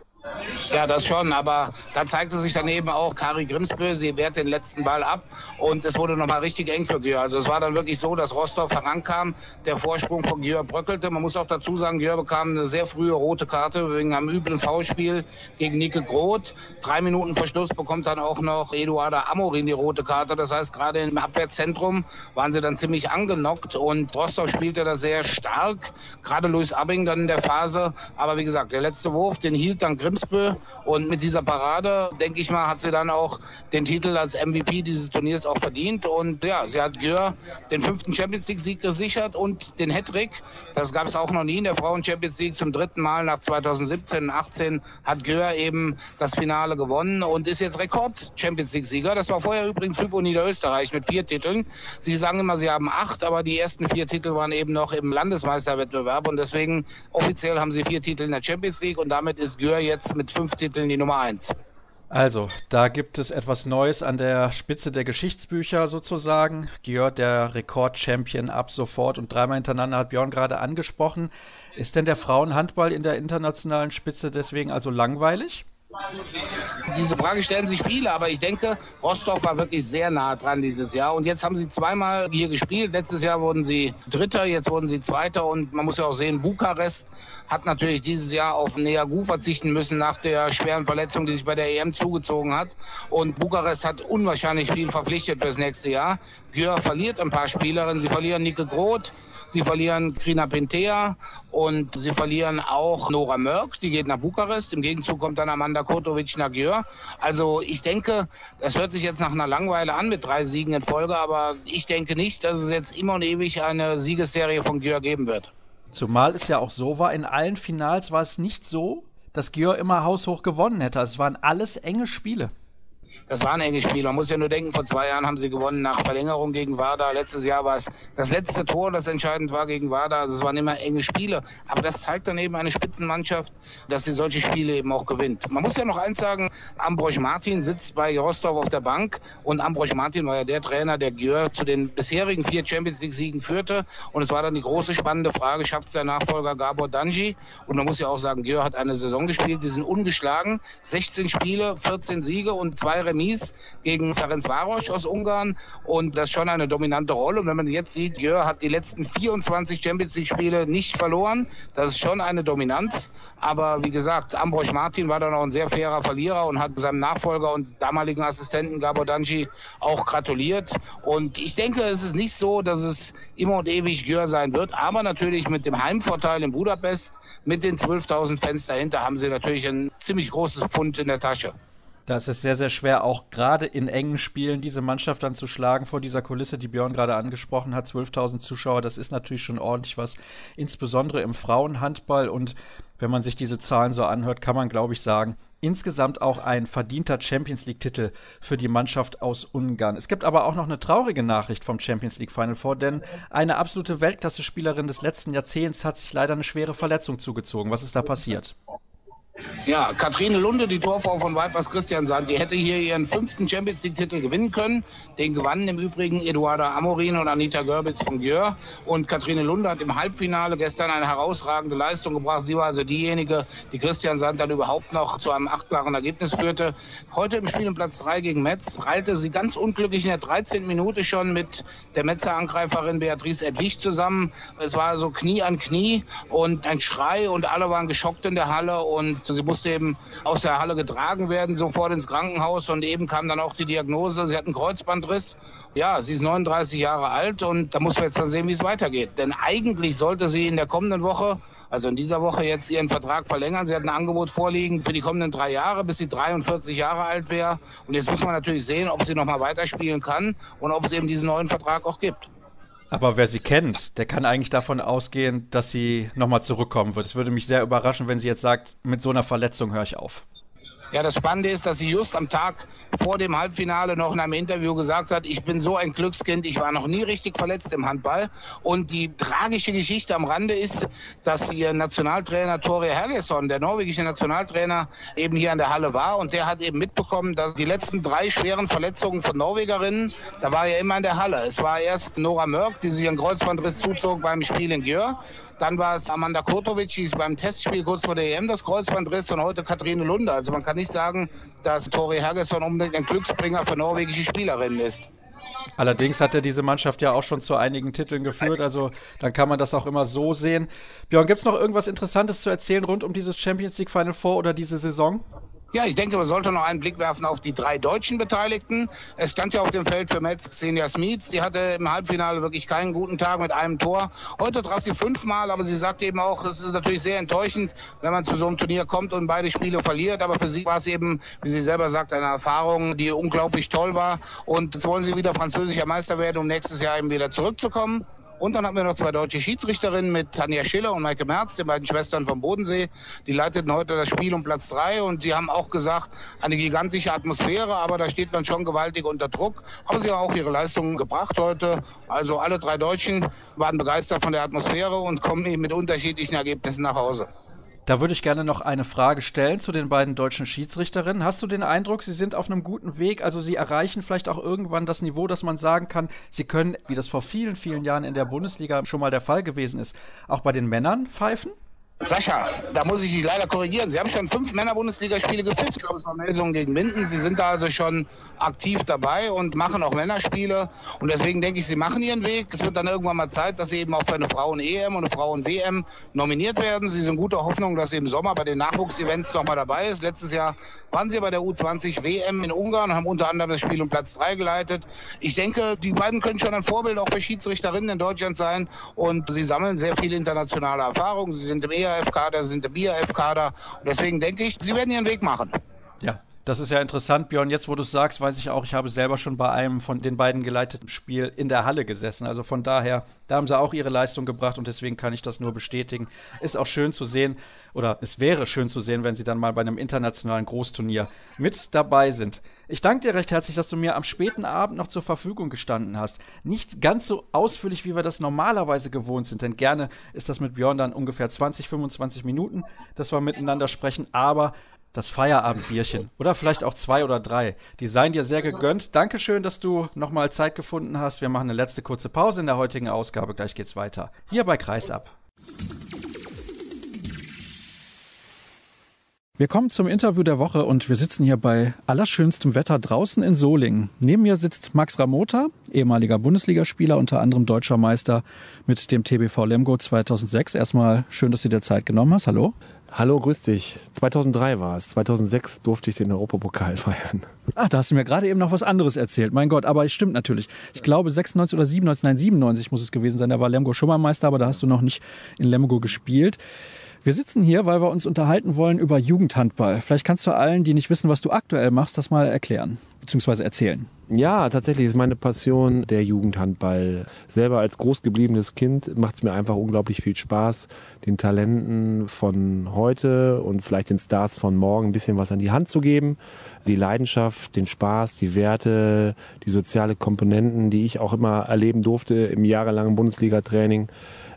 Ja, das schon, aber da zeigte sich dann eben auch Kari Grimsbö, sie wehrt den letzten Ball ab und es wurde nochmal richtig eng für Gjör. Also es war dann wirklich so, dass Rostov herankam, der Vorsprung von Gjör bröckelte. Man muss auch dazu sagen, Gjör bekam eine sehr frühe rote Karte wegen einem üblen Foulspiel gegen Nike Groth. Drei Minuten Verschluss bekommt dann auch noch Eduarda Amorin die rote Karte. Das heißt, gerade im Abwehrzentrum waren sie dann ziemlich angenockt und Rostov spielte da sehr stark. Gerade Luis Abing dann in der Phase. Aber wie gesagt, der letzte Wurf, den hielt dann Grimsbö Grimsbö. Und mit dieser Parade, denke ich mal, hat sie dann auch den Titel als MVP dieses Turniers auch verdient. Und ja, sie hat Gür den fünften Champions League-Sieg gesichert und den Hattrick. Das gab es auch noch nie in der Frauen-Champions League. Zum dritten Mal nach 2017 und 18 hat Gür eben das Finale gewonnen und ist jetzt Rekord-Champions League-Sieger. Das war vorher übrigens Hypo Niederösterreich mit vier Titeln. Sie sagen immer, sie haben acht, aber die ersten vier Titel waren eben noch im Landesmeisterwettbewerb und deswegen offiziell haben sie vier Titel in der Champions League und damit ist Gür jetzt jetzt mit fünf Titeln die Nummer eins. Also, da gibt es etwas Neues an der Spitze der Geschichtsbücher sozusagen. Georg, der Rekordchampion ab sofort und dreimal hintereinander hat Björn gerade angesprochen. Ist denn der Frauenhandball in der internationalen Spitze deswegen also langweilig? Diese Frage stellen sich viele, aber ich denke, Rostock war wirklich sehr nah dran dieses Jahr. Und jetzt haben sie zweimal hier gespielt. Letztes Jahr wurden sie Dritter, jetzt wurden sie Zweiter. Und man muss ja auch sehen, Bukarest hat natürlich dieses Jahr auf Neagu verzichten müssen nach der schweren Verletzung, die sich bei der EM zugezogen hat. Und Bukarest hat unwahrscheinlich viel verpflichtet fürs nächste Jahr. Gür verliert ein paar Spielerinnen. Sie verlieren Nike Groth, sie verlieren Krina Pintea und sie verlieren auch Nora Mörk, die geht nach Bukarest. Im Gegenzug kommt dann Amanda Kotovic nach Gür. Also ich denke, das hört sich jetzt nach einer Langweile an mit drei Siegen in Folge, aber ich denke nicht, dass es jetzt immer und ewig eine Siegesserie von Gür geben wird. Zumal es ja auch so war, in allen Finals war es nicht so, dass Gür immer haushoch gewonnen hätte. Es waren alles enge Spiele. Das war ein enges Spiel. Man muss ja nur denken, vor zwei Jahren haben sie gewonnen nach Verlängerung gegen Wada. Letztes Jahr war es das letzte Tor, das entscheidend war gegen Wada. Also es waren immer enge Spiele. Aber das zeigt dann eben eine Spitzenmannschaft, dass sie solche Spiele eben auch gewinnt. Man muss ja noch eins sagen, Ambrosch Martin sitzt bei Rostov auf der Bank und Ambrosch Martin war ja der Trainer, der Gjör zu den bisherigen vier Champions League Siegen führte. Und es war dann die große spannende Frage, schafft sein Nachfolger Gabor Danji? Und man muss ja auch sagen, Gjör hat eine Saison gespielt, die sind ungeschlagen. 16 Spiele, 14 Siege und zwei Remis gegen Ferenc Varos aus Ungarn und das ist schon eine dominante Rolle. Und wenn man jetzt sieht, Jör hat die letzten 24 Champions League Spiele nicht verloren. Das ist schon eine Dominanz. Aber wie gesagt, Ambrosch Martin war da noch ein sehr fairer Verlierer und hat seinem Nachfolger und damaligen Assistenten Gabor Danji auch gratuliert. Und ich denke, es ist nicht so, dass es immer und ewig Jör sein wird. Aber natürlich mit dem Heimvorteil in Budapest, mit den 12.000 Fans dahinter, haben sie natürlich ein ziemlich großes Pfund in der Tasche. Da ist es sehr, sehr schwer, auch gerade in engen Spielen diese Mannschaft dann zu schlagen vor dieser Kulisse, die Björn gerade angesprochen hat. 12.000 Zuschauer, das ist natürlich schon ordentlich was, insbesondere im Frauenhandball. Und wenn man sich diese Zahlen so anhört, kann man, glaube ich, sagen, insgesamt auch ein verdienter Champions League-Titel für die Mannschaft aus Ungarn. Es gibt aber auch noch eine traurige Nachricht vom Champions League Final Four, denn eine absolute Weltklasse-Spielerin des letzten Jahrzehnts hat sich leider eine schwere Verletzung zugezogen. Was ist da passiert? Ja, Katrine Lunde, die Torfrau von Vipers Christian Sand, die hätte hier ihren fünften Champions League-Titel gewinnen können. Den gewannen im Übrigen Eduarda Amorin und Anita Görbitz von Gjör. Und Katrine Lunde hat im Halbfinale gestern eine herausragende Leistung gebracht. Sie war also diejenige, die Christian Sand dann überhaupt noch zu einem achtbaren Ergebnis führte. Heute im Spiel um Platz 3 gegen Metz prallte sie ganz unglücklich in der 13. Minute schon mit der Metzer Angreiferin Beatrice Edwig zusammen. Es war so Knie an Knie und ein Schrei und alle waren geschockt in der Halle und Sie musste eben aus der Halle getragen werden, sofort ins Krankenhaus und eben kam dann auch die Diagnose, sie hat einen Kreuzbandriss. Ja, sie ist 39 Jahre alt und da muss man jetzt mal sehen, wie es weitergeht. Denn eigentlich sollte sie in der kommenden Woche also in dieser Woche jetzt ihren Vertrag verlängern. Sie hat ein Angebot vorliegen für die kommenden drei Jahre, bis sie 43 Jahre alt wäre. Und jetzt muss man natürlich sehen, ob sie nochmal weiterspielen kann und ob es eben diesen neuen Vertrag auch gibt. Aber wer sie kennt, der kann eigentlich davon ausgehen, dass sie nochmal zurückkommen wird. Es würde mich sehr überraschen, wenn sie jetzt sagt, mit so einer Verletzung höre ich auf. Ja, das Spannende ist, dass sie just am Tag vor dem Halbfinale noch in einem Interview gesagt hat, ich bin so ein Glückskind, ich war noch nie richtig verletzt im Handball. Und die tragische Geschichte am Rande ist, dass ihr Nationaltrainer Tore Hergesson, der norwegische Nationaltrainer, eben hier an der Halle war und der hat eben mitbekommen, dass die letzten drei schweren Verletzungen von Norwegerinnen, da war er immer in der Halle. Es war erst Nora Mörk, die sich einen Kreuzbandriss zuzog beim Spiel in Gjör. Dann war es Amanda Kotovic, die ist beim Testspiel kurz vor der EM das Kreuzbandriss und heute Kathrine Lunde. Also man kann nicht sagen, dass Tori Hergesson unbedingt ein Glücksbringer für norwegische Spielerinnen ist. Allerdings hat er diese Mannschaft ja auch schon zu einigen Titeln geführt, also dann kann man das auch immer so sehen. Björn, gibt es noch irgendwas Interessantes zu erzählen rund um dieses Champions League Final Four oder diese Saison? Ja, ich denke, man sollte noch einen Blick werfen auf die drei deutschen Beteiligten. Es stand ja auf dem Feld für Metz Xenia Smits. Die hatte im Halbfinale wirklich keinen guten Tag mit einem Tor. Heute traf sie fünfmal, aber sie sagt eben auch, es ist natürlich sehr enttäuschend, wenn man zu so einem Turnier kommt und beide Spiele verliert. Aber für sie war es eben, wie sie selber sagt, eine Erfahrung, die unglaublich toll war. Und jetzt wollen sie wieder französischer Meister werden, um nächstes Jahr eben wieder zurückzukommen. Und dann haben wir noch zwei deutsche Schiedsrichterinnen mit Tanja Schiller und Maike Merz, den beiden Schwestern vom Bodensee. Die leiteten heute das Spiel um Platz drei und sie haben auch gesagt, eine gigantische Atmosphäre, aber da steht man schon gewaltig unter Druck. Aber sie haben auch ihre Leistungen gebracht heute. Also alle drei Deutschen waren begeistert von der Atmosphäre und kommen eben mit unterschiedlichen Ergebnissen nach Hause. Da würde ich gerne noch eine Frage stellen zu den beiden deutschen Schiedsrichterinnen. Hast du den Eindruck, sie sind auf einem guten Weg? Also sie erreichen vielleicht auch irgendwann das Niveau, dass man sagen kann, sie können, wie das vor vielen, vielen Jahren in der Bundesliga schon mal der Fall gewesen ist, auch bei den Männern pfeifen? Sascha, da muss ich dich leider korrigieren. Sie haben schon fünf Männer-Bundesliga-Spiele gepfiffen. Ich glaube, es war Melsungen gegen Minden. Sie sind da also schon aktiv dabei und machen auch Männerspiele. Und deswegen denke ich, sie machen ihren Weg. Es wird dann irgendwann mal Zeit, dass sie eben auch für eine Frauen-EM und eine Frauen-WM nominiert werden. Sie sind guter Hoffnung, dass sie im Sommer bei den Nachwuchsevents nochmal dabei ist. Letztes Jahr waren sie bei der U20-WM in Ungarn und haben unter anderem das Spiel um Platz drei geleitet. Ich denke, die beiden können schon ein Vorbild auch für Schiedsrichterinnen in Deutschland sein. Und sie sammeln sehr viel internationale Erfahrung. Sie sind im ERF-Kader, sie sind im IRF-Kader. Deswegen denke ich, sie werden ihren Weg machen. Ja, das ist ja interessant, Björn. Jetzt, wo du es sagst, weiß ich auch, ich habe selber schon bei einem von den beiden geleiteten Spiel in der Halle gesessen. Also von daher, da haben sie auch ihre Leistung gebracht und deswegen kann ich das nur bestätigen. Ist auch schön zu sehen, oder es wäre schön zu sehen, wenn sie dann mal bei einem internationalen Großturnier mit dabei sind. Ich danke dir recht herzlich, dass du mir am späten Abend noch zur Verfügung gestanden hast. Nicht ganz so ausführlich, wie wir das normalerweise gewohnt sind, denn gerne ist das mit Björn dann ungefähr 20, 25 Minuten, dass wir miteinander sprechen, aber das Feierabendbierchen oder vielleicht auch zwei oder drei. Die seien dir sehr gegönnt. Dankeschön, dass du nochmal Zeit gefunden hast. Wir machen eine letzte kurze Pause in der heutigen Ausgabe. Gleich geht's weiter. Hier bei Kreisab. Wir kommen zum Interview der Woche und wir sitzen hier bei allerschönstem Wetter draußen in Solingen. Neben mir sitzt Max Ramota, ehemaliger Bundesligaspieler, unter anderem deutscher Meister mit dem TBV Lemgo 2006. Erstmal schön, dass du dir Zeit genommen hast. Hallo. Hallo, grüß dich. 2003 war es. 2006 durfte ich den Europapokal feiern. Ah, da hast du mir gerade eben noch was anderes erzählt. Mein Gott, aber es stimmt natürlich. Ich glaube 96 oder 97, nein 97 muss es gewesen sein. Da war Lemgo schon mal Meister, aber da hast du noch nicht in Lemgo gespielt. Wir sitzen hier, weil wir uns unterhalten wollen über Jugendhandball. Vielleicht kannst du allen, die nicht wissen, was du aktuell machst, das mal erklären bzw. erzählen. Ja, tatsächlich ist meine Passion der Jugendhandball. Selber als großgebliebenes Kind macht es mir einfach unglaublich viel Spaß, den Talenten von heute und vielleicht den Stars von morgen ein bisschen was an die Hand zu geben. Die Leidenschaft, den Spaß, die Werte, die soziale Komponenten, die ich auch immer erleben durfte im jahrelangen Bundesliga-Training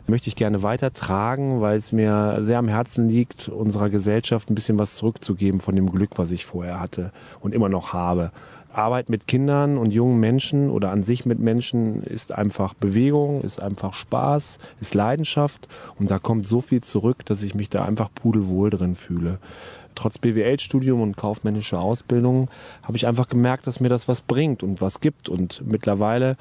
möchte ich gerne weitertragen, weil es mir sehr am Herzen liegt, unserer Gesellschaft ein bisschen was zurückzugeben von dem Glück, was ich vorher hatte und immer noch habe. Arbeit mit Kindern und jungen Menschen oder an sich mit Menschen ist einfach Bewegung, ist einfach Spaß, ist Leidenschaft und da kommt so viel zurück, dass ich mich da einfach pudelwohl drin fühle. Trotz BWL-Studium und kaufmännischer Ausbildung habe ich einfach gemerkt, dass mir das was bringt und was gibt und mittlerweile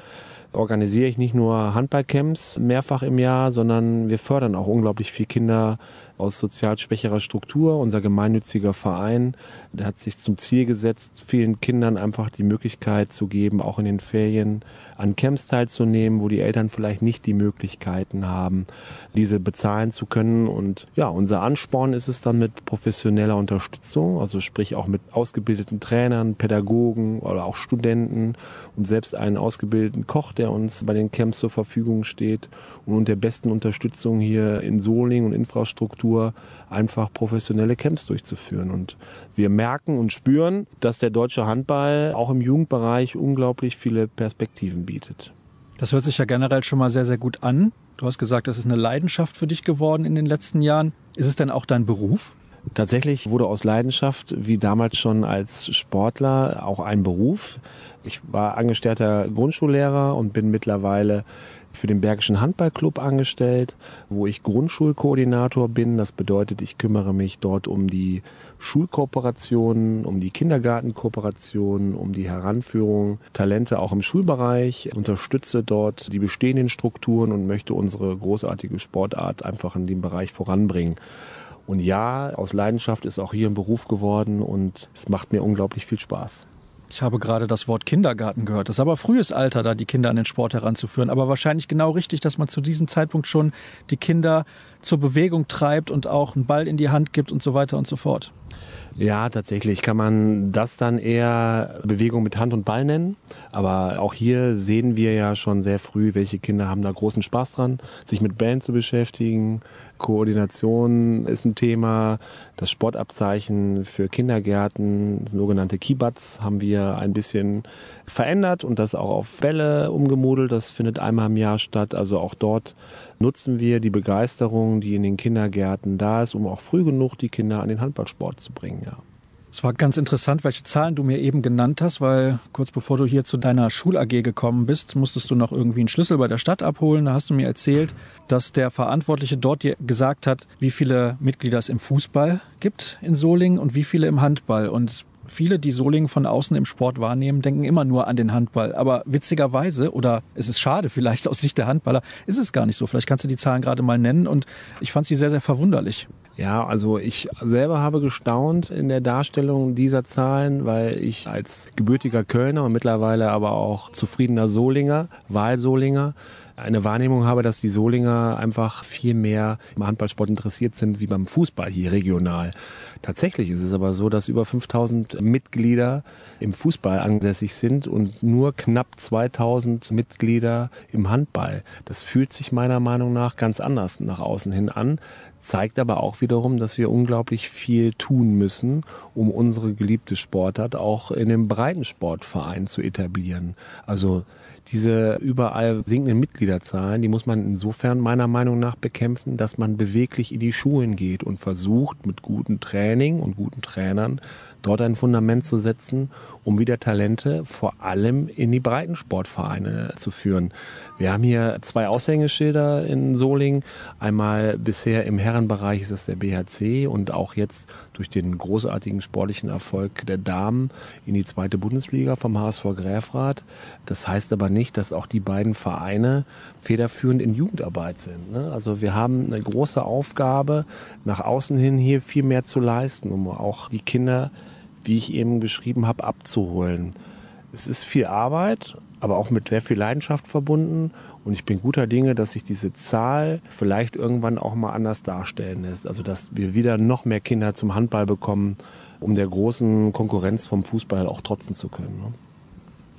organisiere ich nicht nur Handballcamps mehrfach im Jahr, sondern wir fördern auch unglaublich viele Kinder aus sozial schwächerer Struktur. Unser gemeinnütziger Verein hat sich zum Ziel gesetzt, vielen Kindern einfach die Möglichkeit zu geben, auch in den Ferien an Camps teilzunehmen, wo die Eltern vielleicht nicht die Möglichkeiten haben, diese bezahlen zu können. Und ja, unser Ansporn ist es dann mit professioneller Unterstützung, also sprich auch mit ausgebildeten Trainern, Pädagogen oder auch Studenten und selbst einen ausgebildeten Koch, der uns bei den Camps zur Verfügung steht und unter besten Unterstützung hier in Solingen und Infrastruktur einfach professionelle Camps durchzuführen. Und wir merken und spüren, dass der deutsche Handball auch im Jugendbereich unglaublich viele Perspektiven bietet. Das hört sich ja generell schon mal sehr, sehr gut an. Du hast gesagt, das ist eine Leidenschaft für dich geworden in den letzten Jahren. Ist es denn auch dein Beruf? Tatsächlich wurde aus Leidenschaft, wie damals schon als Sportler, auch ein Beruf. Ich war angestellter Grundschullehrer und bin mittlerweile für den Bergischen Handballclub angestellt, wo ich Grundschulkoordinator bin. Das bedeutet, ich kümmere mich dort um die Schulkooperationen, um die Kindergartenkooperationen, um die Heranführung Talente auch im Schulbereich, unterstütze dort die bestehenden Strukturen und möchte unsere großartige Sportart einfach in dem Bereich voranbringen. Und ja, aus Leidenschaft ist auch hier ein Beruf geworden und es macht mir unglaublich viel Spaß. Ich habe gerade das Wort Kindergarten gehört. Das ist aber frühes Alter, da die Kinder an den Sport heranzuführen. Aber wahrscheinlich genau richtig, dass man zu diesem Zeitpunkt schon die Kinder zur Bewegung treibt und auch einen Ball in die Hand gibt und so weiter und so fort. Ja, tatsächlich kann man das dann eher Bewegung mit Hand und Ball nennen. Aber auch hier sehen wir ja schon sehr früh, welche Kinder haben da großen Spaß dran, sich mit Bällen zu beschäftigen. Koordination ist ein Thema. Das Sportabzeichen für Kindergärten, sogenannte Kibats, haben wir ein bisschen verändert und das auch auf Bälle umgemodelt. Das findet einmal im Jahr statt. Also auch dort nutzen wir die Begeisterung, die in den Kindergärten da ist, um auch früh genug die Kinder an den Handballsport zu bringen. Ja. Es war ganz interessant, welche Zahlen du mir eben genannt hast, weil kurz bevor du hier zu deiner Schul-AG gekommen bist, musstest du noch irgendwie einen Schlüssel bei der Stadt abholen. Da hast du mir erzählt, dass der Verantwortliche dort dir gesagt hat, wie viele Mitglieder es im Fußball gibt in Solingen und wie viele im Handball. Und viele, die Solingen von außen im Sport wahrnehmen, denken immer nur an den Handball. Aber witzigerweise, oder es ist schade vielleicht aus Sicht der Handballer, ist es gar nicht so. Vielleicht kannst du die Zahlen gerade mal nennen und ich fand sie sehr, sehr verwunderlich. Ja, also ich selber habe gestaunt in der Darstellung dieser Zahlen, weil ich als gebürtiger Kölner und mittlerweile aber auch zufriedener Solinger, Wahlsolinger, eine Wahrnehmung habe, dass die Solinger einfach viel mehr im Handballsport interessiert sind wie beim Fußball hier regional. Tatsächlich ist es aber so, dass über 5000 Mitglieder im Fußball ansässig sind und nur knapp 2000 Mitglieder im Handball. Das fühlt sich meiner Meinung nach ganz anders nach außen hin an, zeigt aber auch wiederum, dass wir unglaublich viel tun müssen, um unsere geliebte Sportart auch in dem Breitensportverein zu etablieren. Also diese überall sinkenden Mitgliederzahlen, die muss man insofern meiner Meinung nach bekämpfen, dass man beweglich in die Schulen geht und versucht, mit gutem Training und guten Trainern dort ein Fundament zu setzen, um wieder Talente vor allem in die Breitensportvereine zu führen. Wir haben hier zwei Aushängeschilder in Solingen. Einmal bisher im Herrenbereich ist es der BHC und auch jetzt durch den großartigen sportlichen Erfolg der Damen in die zweite Bundesliga vom HSV Gräfrath. Das heißt aber nicht, dass auch die beiden Vereine federführend in Jugendarbeit sind. Ne? Also wir haben eine große Aufgabe, nach außen hin hier viel mehr zu leisten, um auch die Kinder wie ich eben beschrieben habe, abzuholen. Es ist viel Arbeit, aber auch mit sehr viel Leidenschaft verbunden. Und ich bin guter Dinge, dass sich diese Zahl vielleicht irgendwann auch mal anders darstellen lässt. Also dass wir wieder noch mehr Kinder zum Handball bekommen, um der großen Konkurrenz vom Fußball auch trotzen zu können. Ne?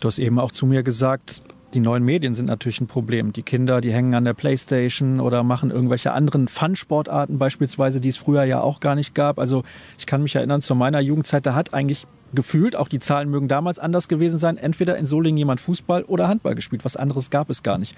Du hast eben auch zu mir gesagt, die neuen Medien sind natürlich ein Problem. Die Kinder, die hängen an der Playstation oder machen irgendwelche anderen Fun-Sportarten beispielsweise, die es früher ja auch gar nicht gab. Also ich kann mich erinnern, zu meiner Jugendzeit, da hat eigentlich gefühlt, auch die Zahlen mögen damals anders gewesen sein, entweder in Solingen jemand Fußball oder Handball gespielt. Was anderes gab es gar nicht.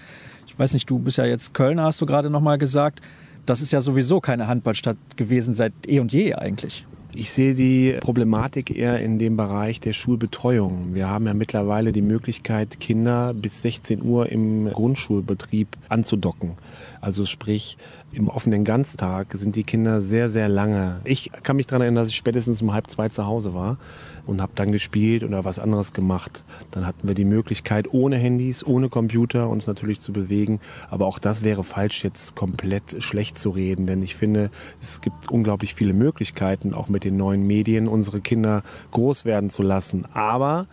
Ich weiß nicht, du bist ja jetzt Kölner, hast du gerade nochmal gesagt. Das ist ja sowieso keine Handballstadt gewesen seit eh und je eigentlich. Ich sehe die Problematik eher in dem Bereich der Schulbetreuung. Wir haben ja mittlerweile die Möglichkeit, Kinder bis 16 Uhr im Grundschulbetrieb anzudocken. Also sprich, im offenen Ganztag sind die Kinder sehr, sehr lange. Ich kann mich daran erinnern, dass ich spätestens um halb zwei zu Hause war und habe dann gespielt oder was anderes gemacht. Dann hatten wir die Möglichkeit, ohne Handys, ohne Computer uns natürlich zu bewegen. Aber auch das wäre falsch, jetzt komplett schlecht zu reden, denn ich finde, es gibt unglaublich viele Möglichkeiten, auch mit den neuen Medien unsere Kinder groß werden zu lassen. Aber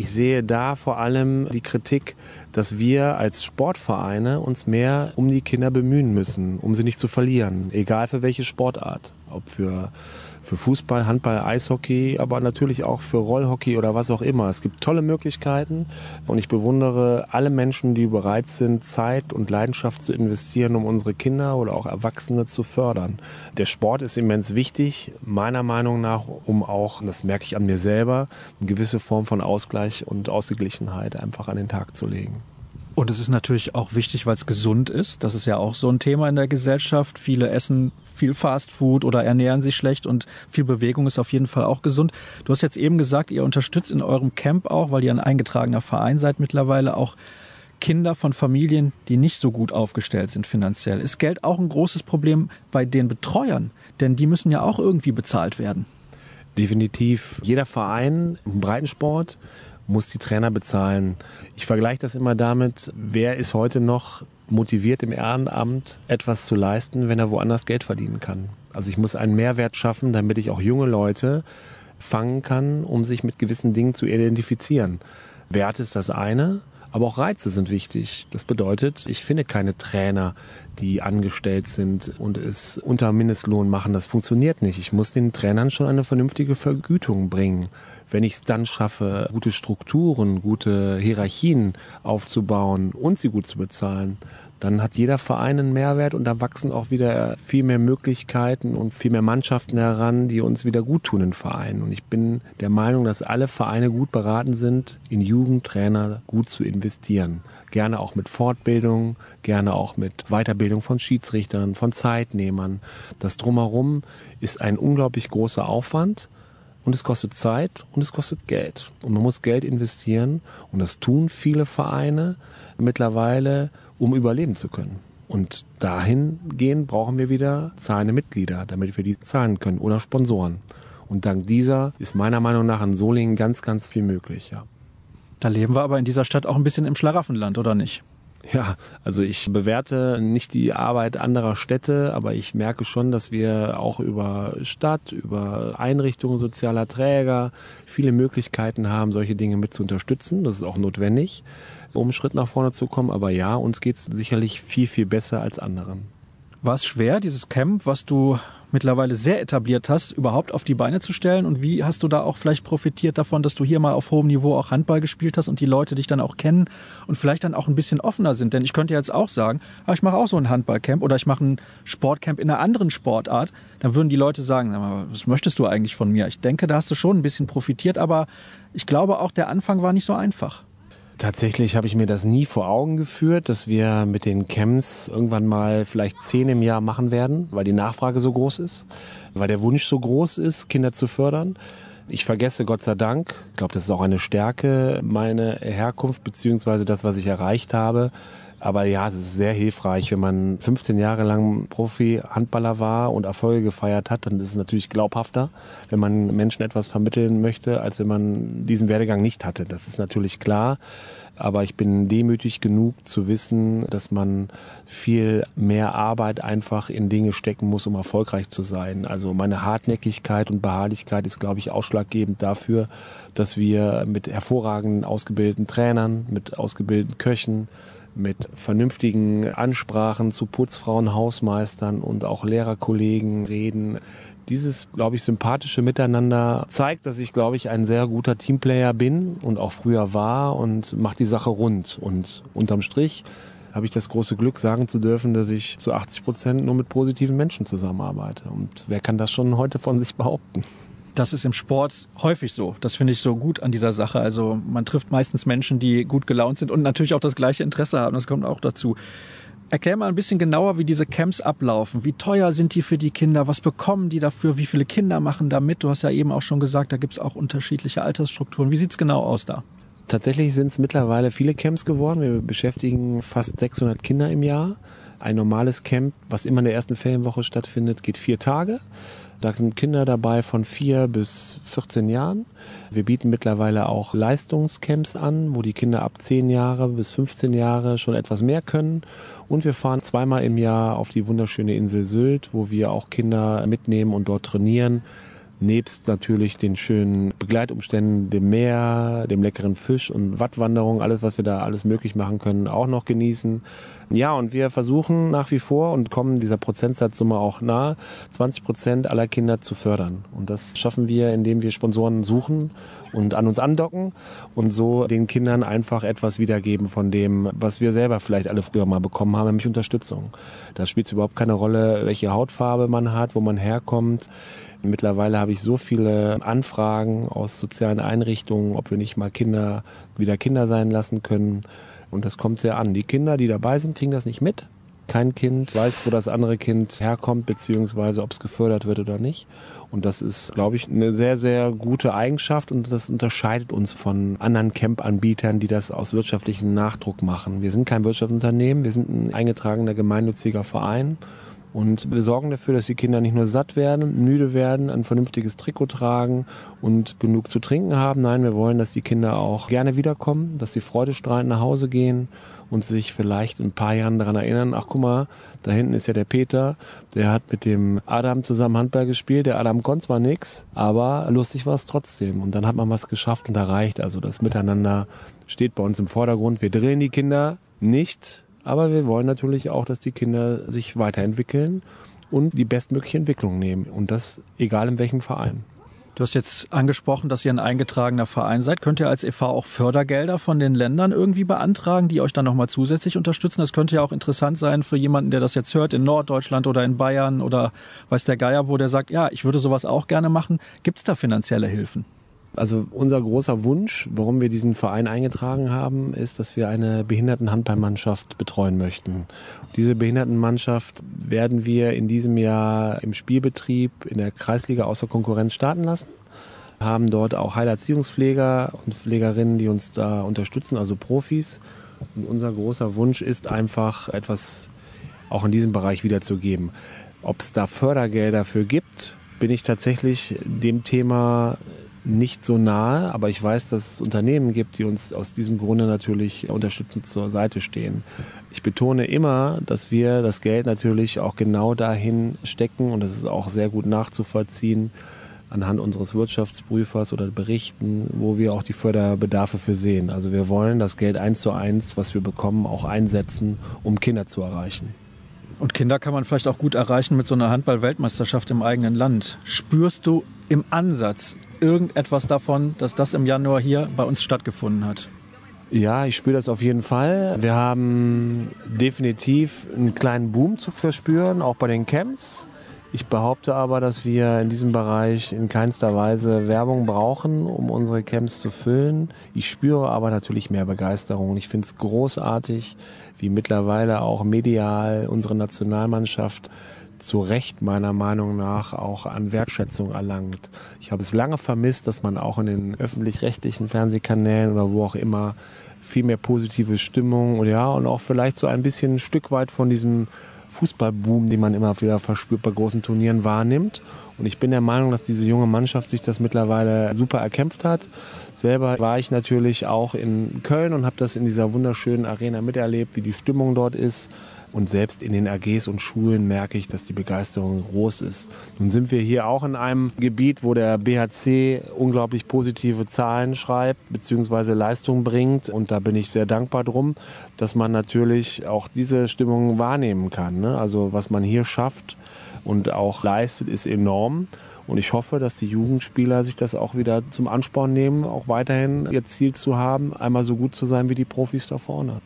ich sehe da vor allem die Kritik, dass wir als Sportvereine uns mehr um die Kinder bemühen müssen, um sie nicht zu verlieren, egal für welche Sportart. Ob für für Fußball, Handball, Eishockey, aber natürlich auch für Rollhockey oder was auch immer. Es gibt tolle Möglichkeiten und ich bewundere alle Menschen, die bereit sind, Zeit und Leidenschaft zu investieren, um unsere Kinder oder auch Erwachsene zu fördern. Der Sport ist immens wichtig, meiner Meinung nach, um auch, das merke ich an mir selber, eine gewisse Form von Ausgleich und Ausgeglichenheit einfach an den Tag zu legen. Und es ist natürlich auch wichtig, weil es gesund ist. Das ist ja auch so ein Thema in der Gesellschaft. Viele essen viel Fast Food oder ernähren sich schlecht und viel Bewegung ist auf jeden Fall auch gesund. Du hast jetzt eben gesagt, ihr unterstützt in eurem Camp auch, weil ihr ein eingetragener Verein seid mittlerweile, auch Kinder von Familien, die nicht so gut aufgestellt sind finanziell. Ist Geld auch ein großes Problem bei den Betreuern? Denn die müssen ja auch irgendwie bezahlt werden. Definitiv. Jeder Verein im Breitensport muss die Trainer bezahlen. Ich vergleiche das immer damit, wer ist heute noch motiviert im Ehrenamt etwas zu leisten, wenn er woanders Geld verdienen kann. Also ich muss einen Mehrwert schaffen, damit ich auch junge Leute fangen kann, um sich mit gewissen Dingen zu identifizieren. Wert ist das eine, aber auch Reize sind wichtig. Das bedeutet, ich finde keine Trainer, die angestellt sind und es unter Mindestlohn machen. Das funktioniert nicht. Ich muss den Trainern schon eine vernünftige Vergütung bringen wenn ich es dann schaffe, gute Strukturen, gute Hierarchien aufzubauen und sie gut zu bezahlen, dann hat jeder Verein einen Mehrwert und da wachsen auch wieder viel mehr Möglichkeiten und viel mehr Mannschaften heran, die uns wieder gut tun in Vereinen. Und ich bin der Meinung, dass alle Vereine gut beraten sind, in Jugendtrainer gut zu investieren. Gerne auch mit Fortbildung, gerne auch mit Weiterbildung von Schiedsrichtern, von Zeitnehmern. Das drumherum ist ein unglaublich großer Aufwand und es kostet Zeit und es kostet Geld. Und man muss Geld investieren und das tun viele Vereine mittlerweile, um überleben zu können. Und dahingehend brauchen wir wieder zahlende Mitglieder, damit wir die zahlen können oder Sponsoren. Und dank dieser ist meiner Meinung nach in Solingen ganz, ganz viel möglich, ja. Da leben wir aber in dieser Stadt auch ein bisschen im Schlaraffenland, oder nicht? Ja, also ich bewerte nicht die Arbeit anderer Städte, aber ich merke schon, dass wir auch über Stadt, über Einrichtungen sozialer Träger viele Möglichkeiten haben, solche Dinge mit zu unterstützen. Das ist auch notwendig, um einen Schritt nach vorne zu kommen. Aber ja, uns geht es sicherlich viel, viel besser als anderen. War es schwer, dieses Camp, was du mittlerweile sehr etabliert hast, überhaupt auf die Beine zu stellen? Und wie hast du da auch vielleicht profitiert davon, dass du hier mal auf hohem Niveau auch Handball gespielt hast und die Leute dich dann auch kennen und vielleicht dann auch ein bisschen offener sind? Denn ich könnte jetzt auch sagen, ah, ich mache auch so ein Handballcamp oder ich mache ein Sportcamp in einer anderen Sportart. Dann würden die Leute sagen, was möchtest du eigentlich von mir? Ich denke, da hast du schon ein bisschen profitiert, aber ich glaube auch, der Anfang war nicht so einfach. Tatsächlich habe ich mir das nie vor Augen geführt, dass wir mit den Camps irgendwann mal vielleicht zehn im Jahr machen werden, weil die Nachfrage so groß ist, weil der Wunsch so groß ist, Kinder zu fördern. Ich vergesse Gott sei Dank, ich glaube, das ist auch eine Stärke, meine Herkunft beziehungsweise das, was ich erreicht habe. Aber ja, es ist sehr hilfreich, wenn man 15 Jahre lang Profi-Handballer war und Erfolge gefeiert hat, dann ist es natürlich glaubhafter, wenn man Menschen etwas vermitteln möchte, als wenn man diesen Werdegang nicht hatte. Das ist natürlich klar. Aber ich bin demütig genug zu wissen, dass man viel mehr Arbeit einfach in Dinge stecken muss, um erfolgreich zu sein. Also meine Hartnäckigkeit und Beharrlichkeit ist, glaube ich, ausschlaggebend dafür, dass wir mit hervorragenden ausgebildeten Trainern, mit ausgebildeten Köchen, mit vernünftigen Ansprachen zu Putzfrauen, Hausmeistern und auch Lehrerkollegen reden. Dieses, glaube ich, sympathische Miteinander zeigt, dass ich, glaube ich, ein sehr guter Teamplayer bin und auch früher war und macht die Sache rund. Und unterm Strich habe ich das große Glück, sagen zu dürfen, dass ich zu 80 Prozent nur mit positiven Menschen zusammenarbeite. Und wer kann das schon heute von sich behaupten? Das ist im Sport häufig so. Das finde ich so gut an dieser Sache. Also man trifft meistens Menschen, die gut gelaunt sind und natürlich auch das gleiche Interesse haben. Das kommt auch dazu. Erklär mal ein bisschen genauer, wie diese Camps ablaufen. Wie teuer sind die für die Kinder? Was bekommen die dafür? Wie viele Kinder machen da mit? Du hast ja eben auch schon gesagt, da gibt es auch unterschiedliche Altersstrukturen. Wie sieht es genau aus da? Tatsächlich sind es mittlerweile viele Camps geworden. Wir beschäftigen fast 600 Kinder im Jahr. Ein normales Camp, was immer in der ersten Ferienwoche stattfindet, geht vier Tage. Da sind Kinder dabei von vier bis 14 Jahren. Wir bieten mittlerweile auch Leistungscamps an, wo die Kinder ab 10 Jahre bis 15 Jahre schon etwas mehr können. Und wir fahren zweimal im Jahr auf die wunderschöne Insel Sylt, wo wir auch Kinder mitnehmen und dort trainieren. Nebst natürlich den schönen Begleitumständen, dem Meer, dem leckeren Fisch und Wattwanderung, alles, was wir da alles möglich machen können, auch noch genießen. Ja, und wir versuchen nach wie vor und kommen dieser Prozentsatzsumme auch nahe, 20 Prozent aller Kinder zu fördern. Und das schaffen wir, indem wir Sponsoren suchen und an uns andocken und so den Kindern einfach etwas wiedergeben von dem, was wir selber vielleicht alle früher mal bekommen haben, nämlich Unterstützung. Da spielt es überhaupt keine Rolle, welche Hautfarbe man hat, wo man herkommt. Mittlerweile habe ich so viele Anfragen aus sozialen Einrichtungen, ob wir nicht mal Kinder wieder Kinder sein lassen können. Und das kommt sehr an. Die Kinder, die dabei sind, kriegen das nicht mit. Kein Kind weiß, wo das andere Kind herkommt, beziehungsweise ob es gefördert wird oder nicht. Und das ist, glaube ich, eine sehr, sehr gute Eigenschaft und das unterscheidet uns von anderen Camp-Anbietern, die das aus wirtschaftlichem Nachdruck machen. Wir sind kein Wirtschaftsunternehmen, wir sind ein eingetragener gemeinnütziger Verein und wir sorgen dafür, dass die Kinder nicht nur satt werden, müde werden, ein vernünftiges Trikot tragen und genug zu trinken haben. Nein, wir wollen, dass die Kinder auch gerne wiederkommen, dass sie freudestrahlend nach Hause gehen und sich vielleicht in ein paar Jahren daran erinnern, ach guck mal, da hinten ist ja der Peter, der hat mit dem Adam zusammen Handball gespielt. Der Adam konnte zwar nichts, aber lustig war es trotzdem. Und dann hat man was geschafft und erreicht. Also das Miteinander steht bei uns im Vordergrund. Wir drehen die Kinder nicht aber wir wollen natürlich auch, dass die Kinder sich weiterentwickeln und die bestmögliche Entwicklung nehmen. Und das egal in welchem Verein. Du hast jetzt angesprochen, dass ihr ein eingetragener Verein seid. Könnt ihr als e.V. auch Fördergelder von den Ländern irgendwie beantragen, die euch dann nochmal zusätzlich unterstützen? Das könnte ja auch interessant sein für jemanden, der das jetzt hört, in Norddeutschland oder in Bayern oder weiß der Geier, wo der sagt, ja, ich würde sowas auch gerne machen. Gibt es da finanzielle Hilfen? Also unser großer Wunsch, warum wir diesen Verein eingetragen haben, ist, dass wir eine Behindertenhandballmannschaft betreuen möchten. Diese Behindertenmannschaft werden wir in diesem Jahr im Spielbetrieb in der Kreisliga außer Konkurrenz starten lassen. Haben dort auch Heilerziehungspfleger und Pflegerinnen, die uns da unterstützen, also Profis. Und unser großer Wunsch ist einfach etwas auch in diesem Bereich wiederzugeben. Ob es da Fördergelder für gibt, bin ich tatsächlich dem Thema nicht so nahe, aber ich weiß, dass es Unternehmen gibt, die uns aus diesem Grunde natürlich unterstützend zur Seite stehen. Ich betone immer, dass wir das Geld natürlich auch genau dahin stecken und das ist auch sehr gut nachzuvollziehen anhand unseres Wirtschaftsprüfers oder Berichten, wo wir auch die Förderbedarfe für sehen. Also wir wollen das Geld eins zu eins, was wir bekommen, auch einsetzen, um Kinder zu erreichen. Und Kinder kann man vielleicht auch gut erreichen mit so einer Handball-Weltmeisterschaft im eigenen Land. Spürst du im Ansatz irgendetwas davon, dass das im Januar hier bei uns stattgefunden hat? Ja, ich spüre das auf jeden Fall. Wir haben definitiv einen kleinen Boom zu verspüren, auch bei den Camps. Ich behaupte aber, dass wir in diesem Bereich in keinster Weise Werbung brauchen, um unsere Camps zu füllen. Ich spüre aber natürlich mehr Begeisterung. Ich finde es großartig, wie mittlerweile auch medial unsere Nationalmannschaft zu Recht meiner Meinung nach auch an Wertschätzung erlangt. Ich habe es lange vermisst, dass man auch in den öffentlich-rechtlichen Fernsehkanälen oder wo auch immer viel mehr positive Stimmung und ja, und auch vielleicht so ein bisschen ein Stück weit von diesem Fußballboom, den man immer wieder verspürt bei großen Turnieren, wahrnimmt. Und ich bin der Meinung, dass diese junge Mannschaft sich das mittlerweile super erkämpft hat. Selber war ich natürlich auch in Köln und habe das in dieser wunderschönen Arena miterlebt, wie die Stimmung dort ist. Und selbst in den AGs und Schulen merke ich, dass die Begeisterung groß ist. Nun sind wir hier auch in einem Gebiet, wo der BHC unglaublich positive Zahlen schreibt bzw. Leistung bringt. Und da bin ich sehr dankbar drum, dass man natürlich auch diese Stimmung wahrnehmen kann. Ne? Also was man hier schafft und auch leistet, ist enorm. Und ich hoffe, dass die Jugendspieler sich das auch wieder zum Ansporn nehmen, auch weiterhin ihr Ziel zu haben, einmal so gut zu sein wie die Profis da vorne.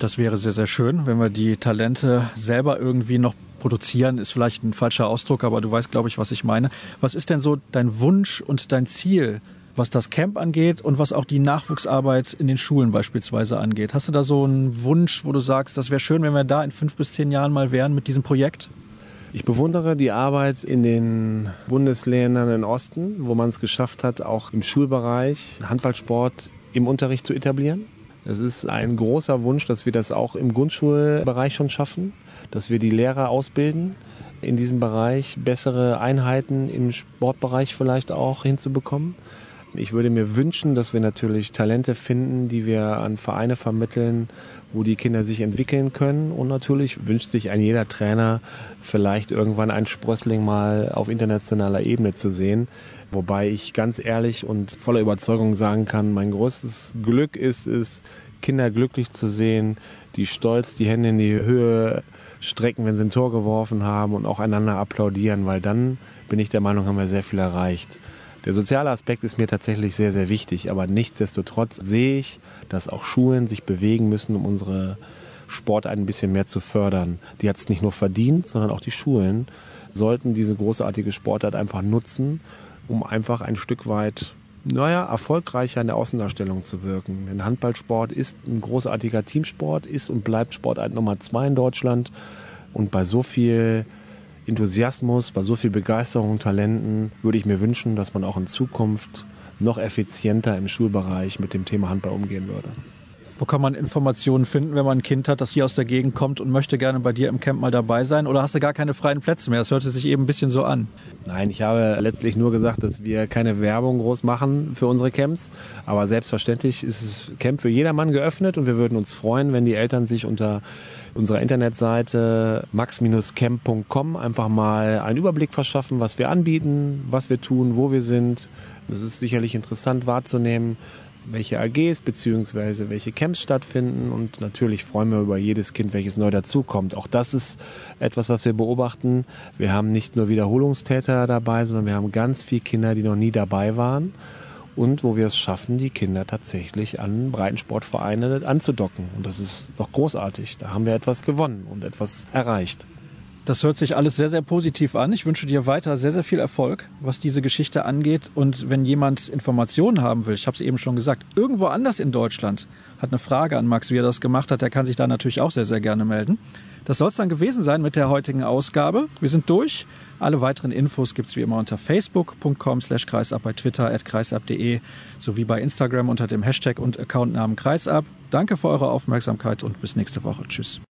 Das wäre sehr, sehr schön, wenn wir die Talente selber irgendwie noch produzieren, ist vielleicht ein falscher Ausdruck, aber du weißt, glaube ich, was ich meine. Was ist denn so dein Wunsch und dein Ziel, was das Camp angeht und was auch die Nachwuchsarbeit in den Schulen beispielsweise angeht? Hast du da so einen Wunsch, wo du sagst, das wäre schön, wenn wir da in fünf bis zehn Jahren mal wären mit diesem Projekt? Ich bewundere die Arbeit in den Bundesländern im Osten, wo man es geschafft hat, auch im Schulbereich Handballsport im Unterricht zu etablieren. Es ist ein großer Wunsch, dass wir das auch im Grundschulbereich schon schaffen, dass wir die Lehrer ausbilden, in diesem Bereich bessere Einheiten im Sportbereich vielleicht auch hinzubekommen. Ich würde mir wünschen, dass wir natürlich Talente finden, die wir an Vereine vermitteln, wo die Kinder sich entwickeln können. Und natürlich wünscht sich ein jeder Trainer vielleicht irgendwann einen Sprössling mal auf internationaler Ebene zu sehen. Wobei ich ganz ehrlich und voller Überzeugung sagen kann, mein größtes Glück ist es, Kinder glücklich zu sehen, die stolz die Hände in die Höhe strecken, wenn sie ein Tor geworfen haben und auch einander applaudieren, weil dann bin ich der Meinung, haben wir sehr viel erreicht. Der soziale Aspekt ist mir tatsächlich sehr, sehr wichtig, aber nichtsdestotrotz sehe ich, dass auch Schulen sich bewegen müssen, um unsere Sport ein bisschen mehr zu fördern. Die hat es nicht nur verdient, sondern auch die Schulen sollten diese großartige Sportart einfach nutzen, um einfach ein Stück weit naja, erfolgreicher in der Außendarstellung zu wirken. Denn Handballsport ist ein großartiger Teamsport, ist und bleibt Sportart Nummer zwei in Deutschland. Und bei so viel Enthusiasmus, bei so viel Begeisterung und Talenten würde ich mir wünschen, dass man auch in Zukunft noch effizienter im Schulbereich mit dem Thema Handball umgehen würde. Wo kann man Informationen finden, wenn man ein Kind hat, das hier aus der Gegend kommt und möchte gerne bei dir im Camp mal dabei sein? Oder hast du gar keine freien Plätze mehr? Das hörte sich eben ein bisschen so an. Nein, ich habe letztlich nur gesagt, dass wir keine Werbung groß machen für unsere Camps. Aber selbstverständlich ist das Camp für jedermann geöffnet und wir würden uns freuen, wenn die Eltern sich unter unserer Internetseite max-camp.com einfach mal einen Überblick verschaffen, was wir anbieten, was wir tun, wo wir sind. Es ist sicherlich interessant wahrzunehmen, welche AGs bzw. welche Camps stattfinden und natürlich freuen wir über jedes Kind, welches neu dazukommt. Auch das ist etwas, was wir beobachten. Wir haben nicht nur Wiederholungstäter dabei, sondern wir haben ganz viele Kinder, die noch nie dabei waren und wo wir es schaffen, die Kinder tatsächlich an Breitensportvereine anzudocken. Und das ist doch großartig. Da haben wir etwas gewonnen und etwas erreicht. Das hört sich alles sehr, sehr positiv an. Ich wünsche dir weiter sehr, sehr viel Erfolg, was diese Geschichte angeht. Und wenn jemand Informationen haben will, ich habe es eben schon gesagt, irgendwo anders in Deutschland hat eine Frage an Max, wie er das gemacht hat, der kann sich da natürlich auch sehr, sehr gerne melden. Das soll es dann gewesen sein mit der heutigen Ausgabe. Wir sind durch. Alle weiteren Infos gibt es wie immer unter facebook.com slash kreisab, bei twitter at kreisab.de sowie bei Instagram unter dem Hashtag und Accountnamen kreisab. Danke für eure Aufmerksamkeit und bis nächste Woche. Tschüss.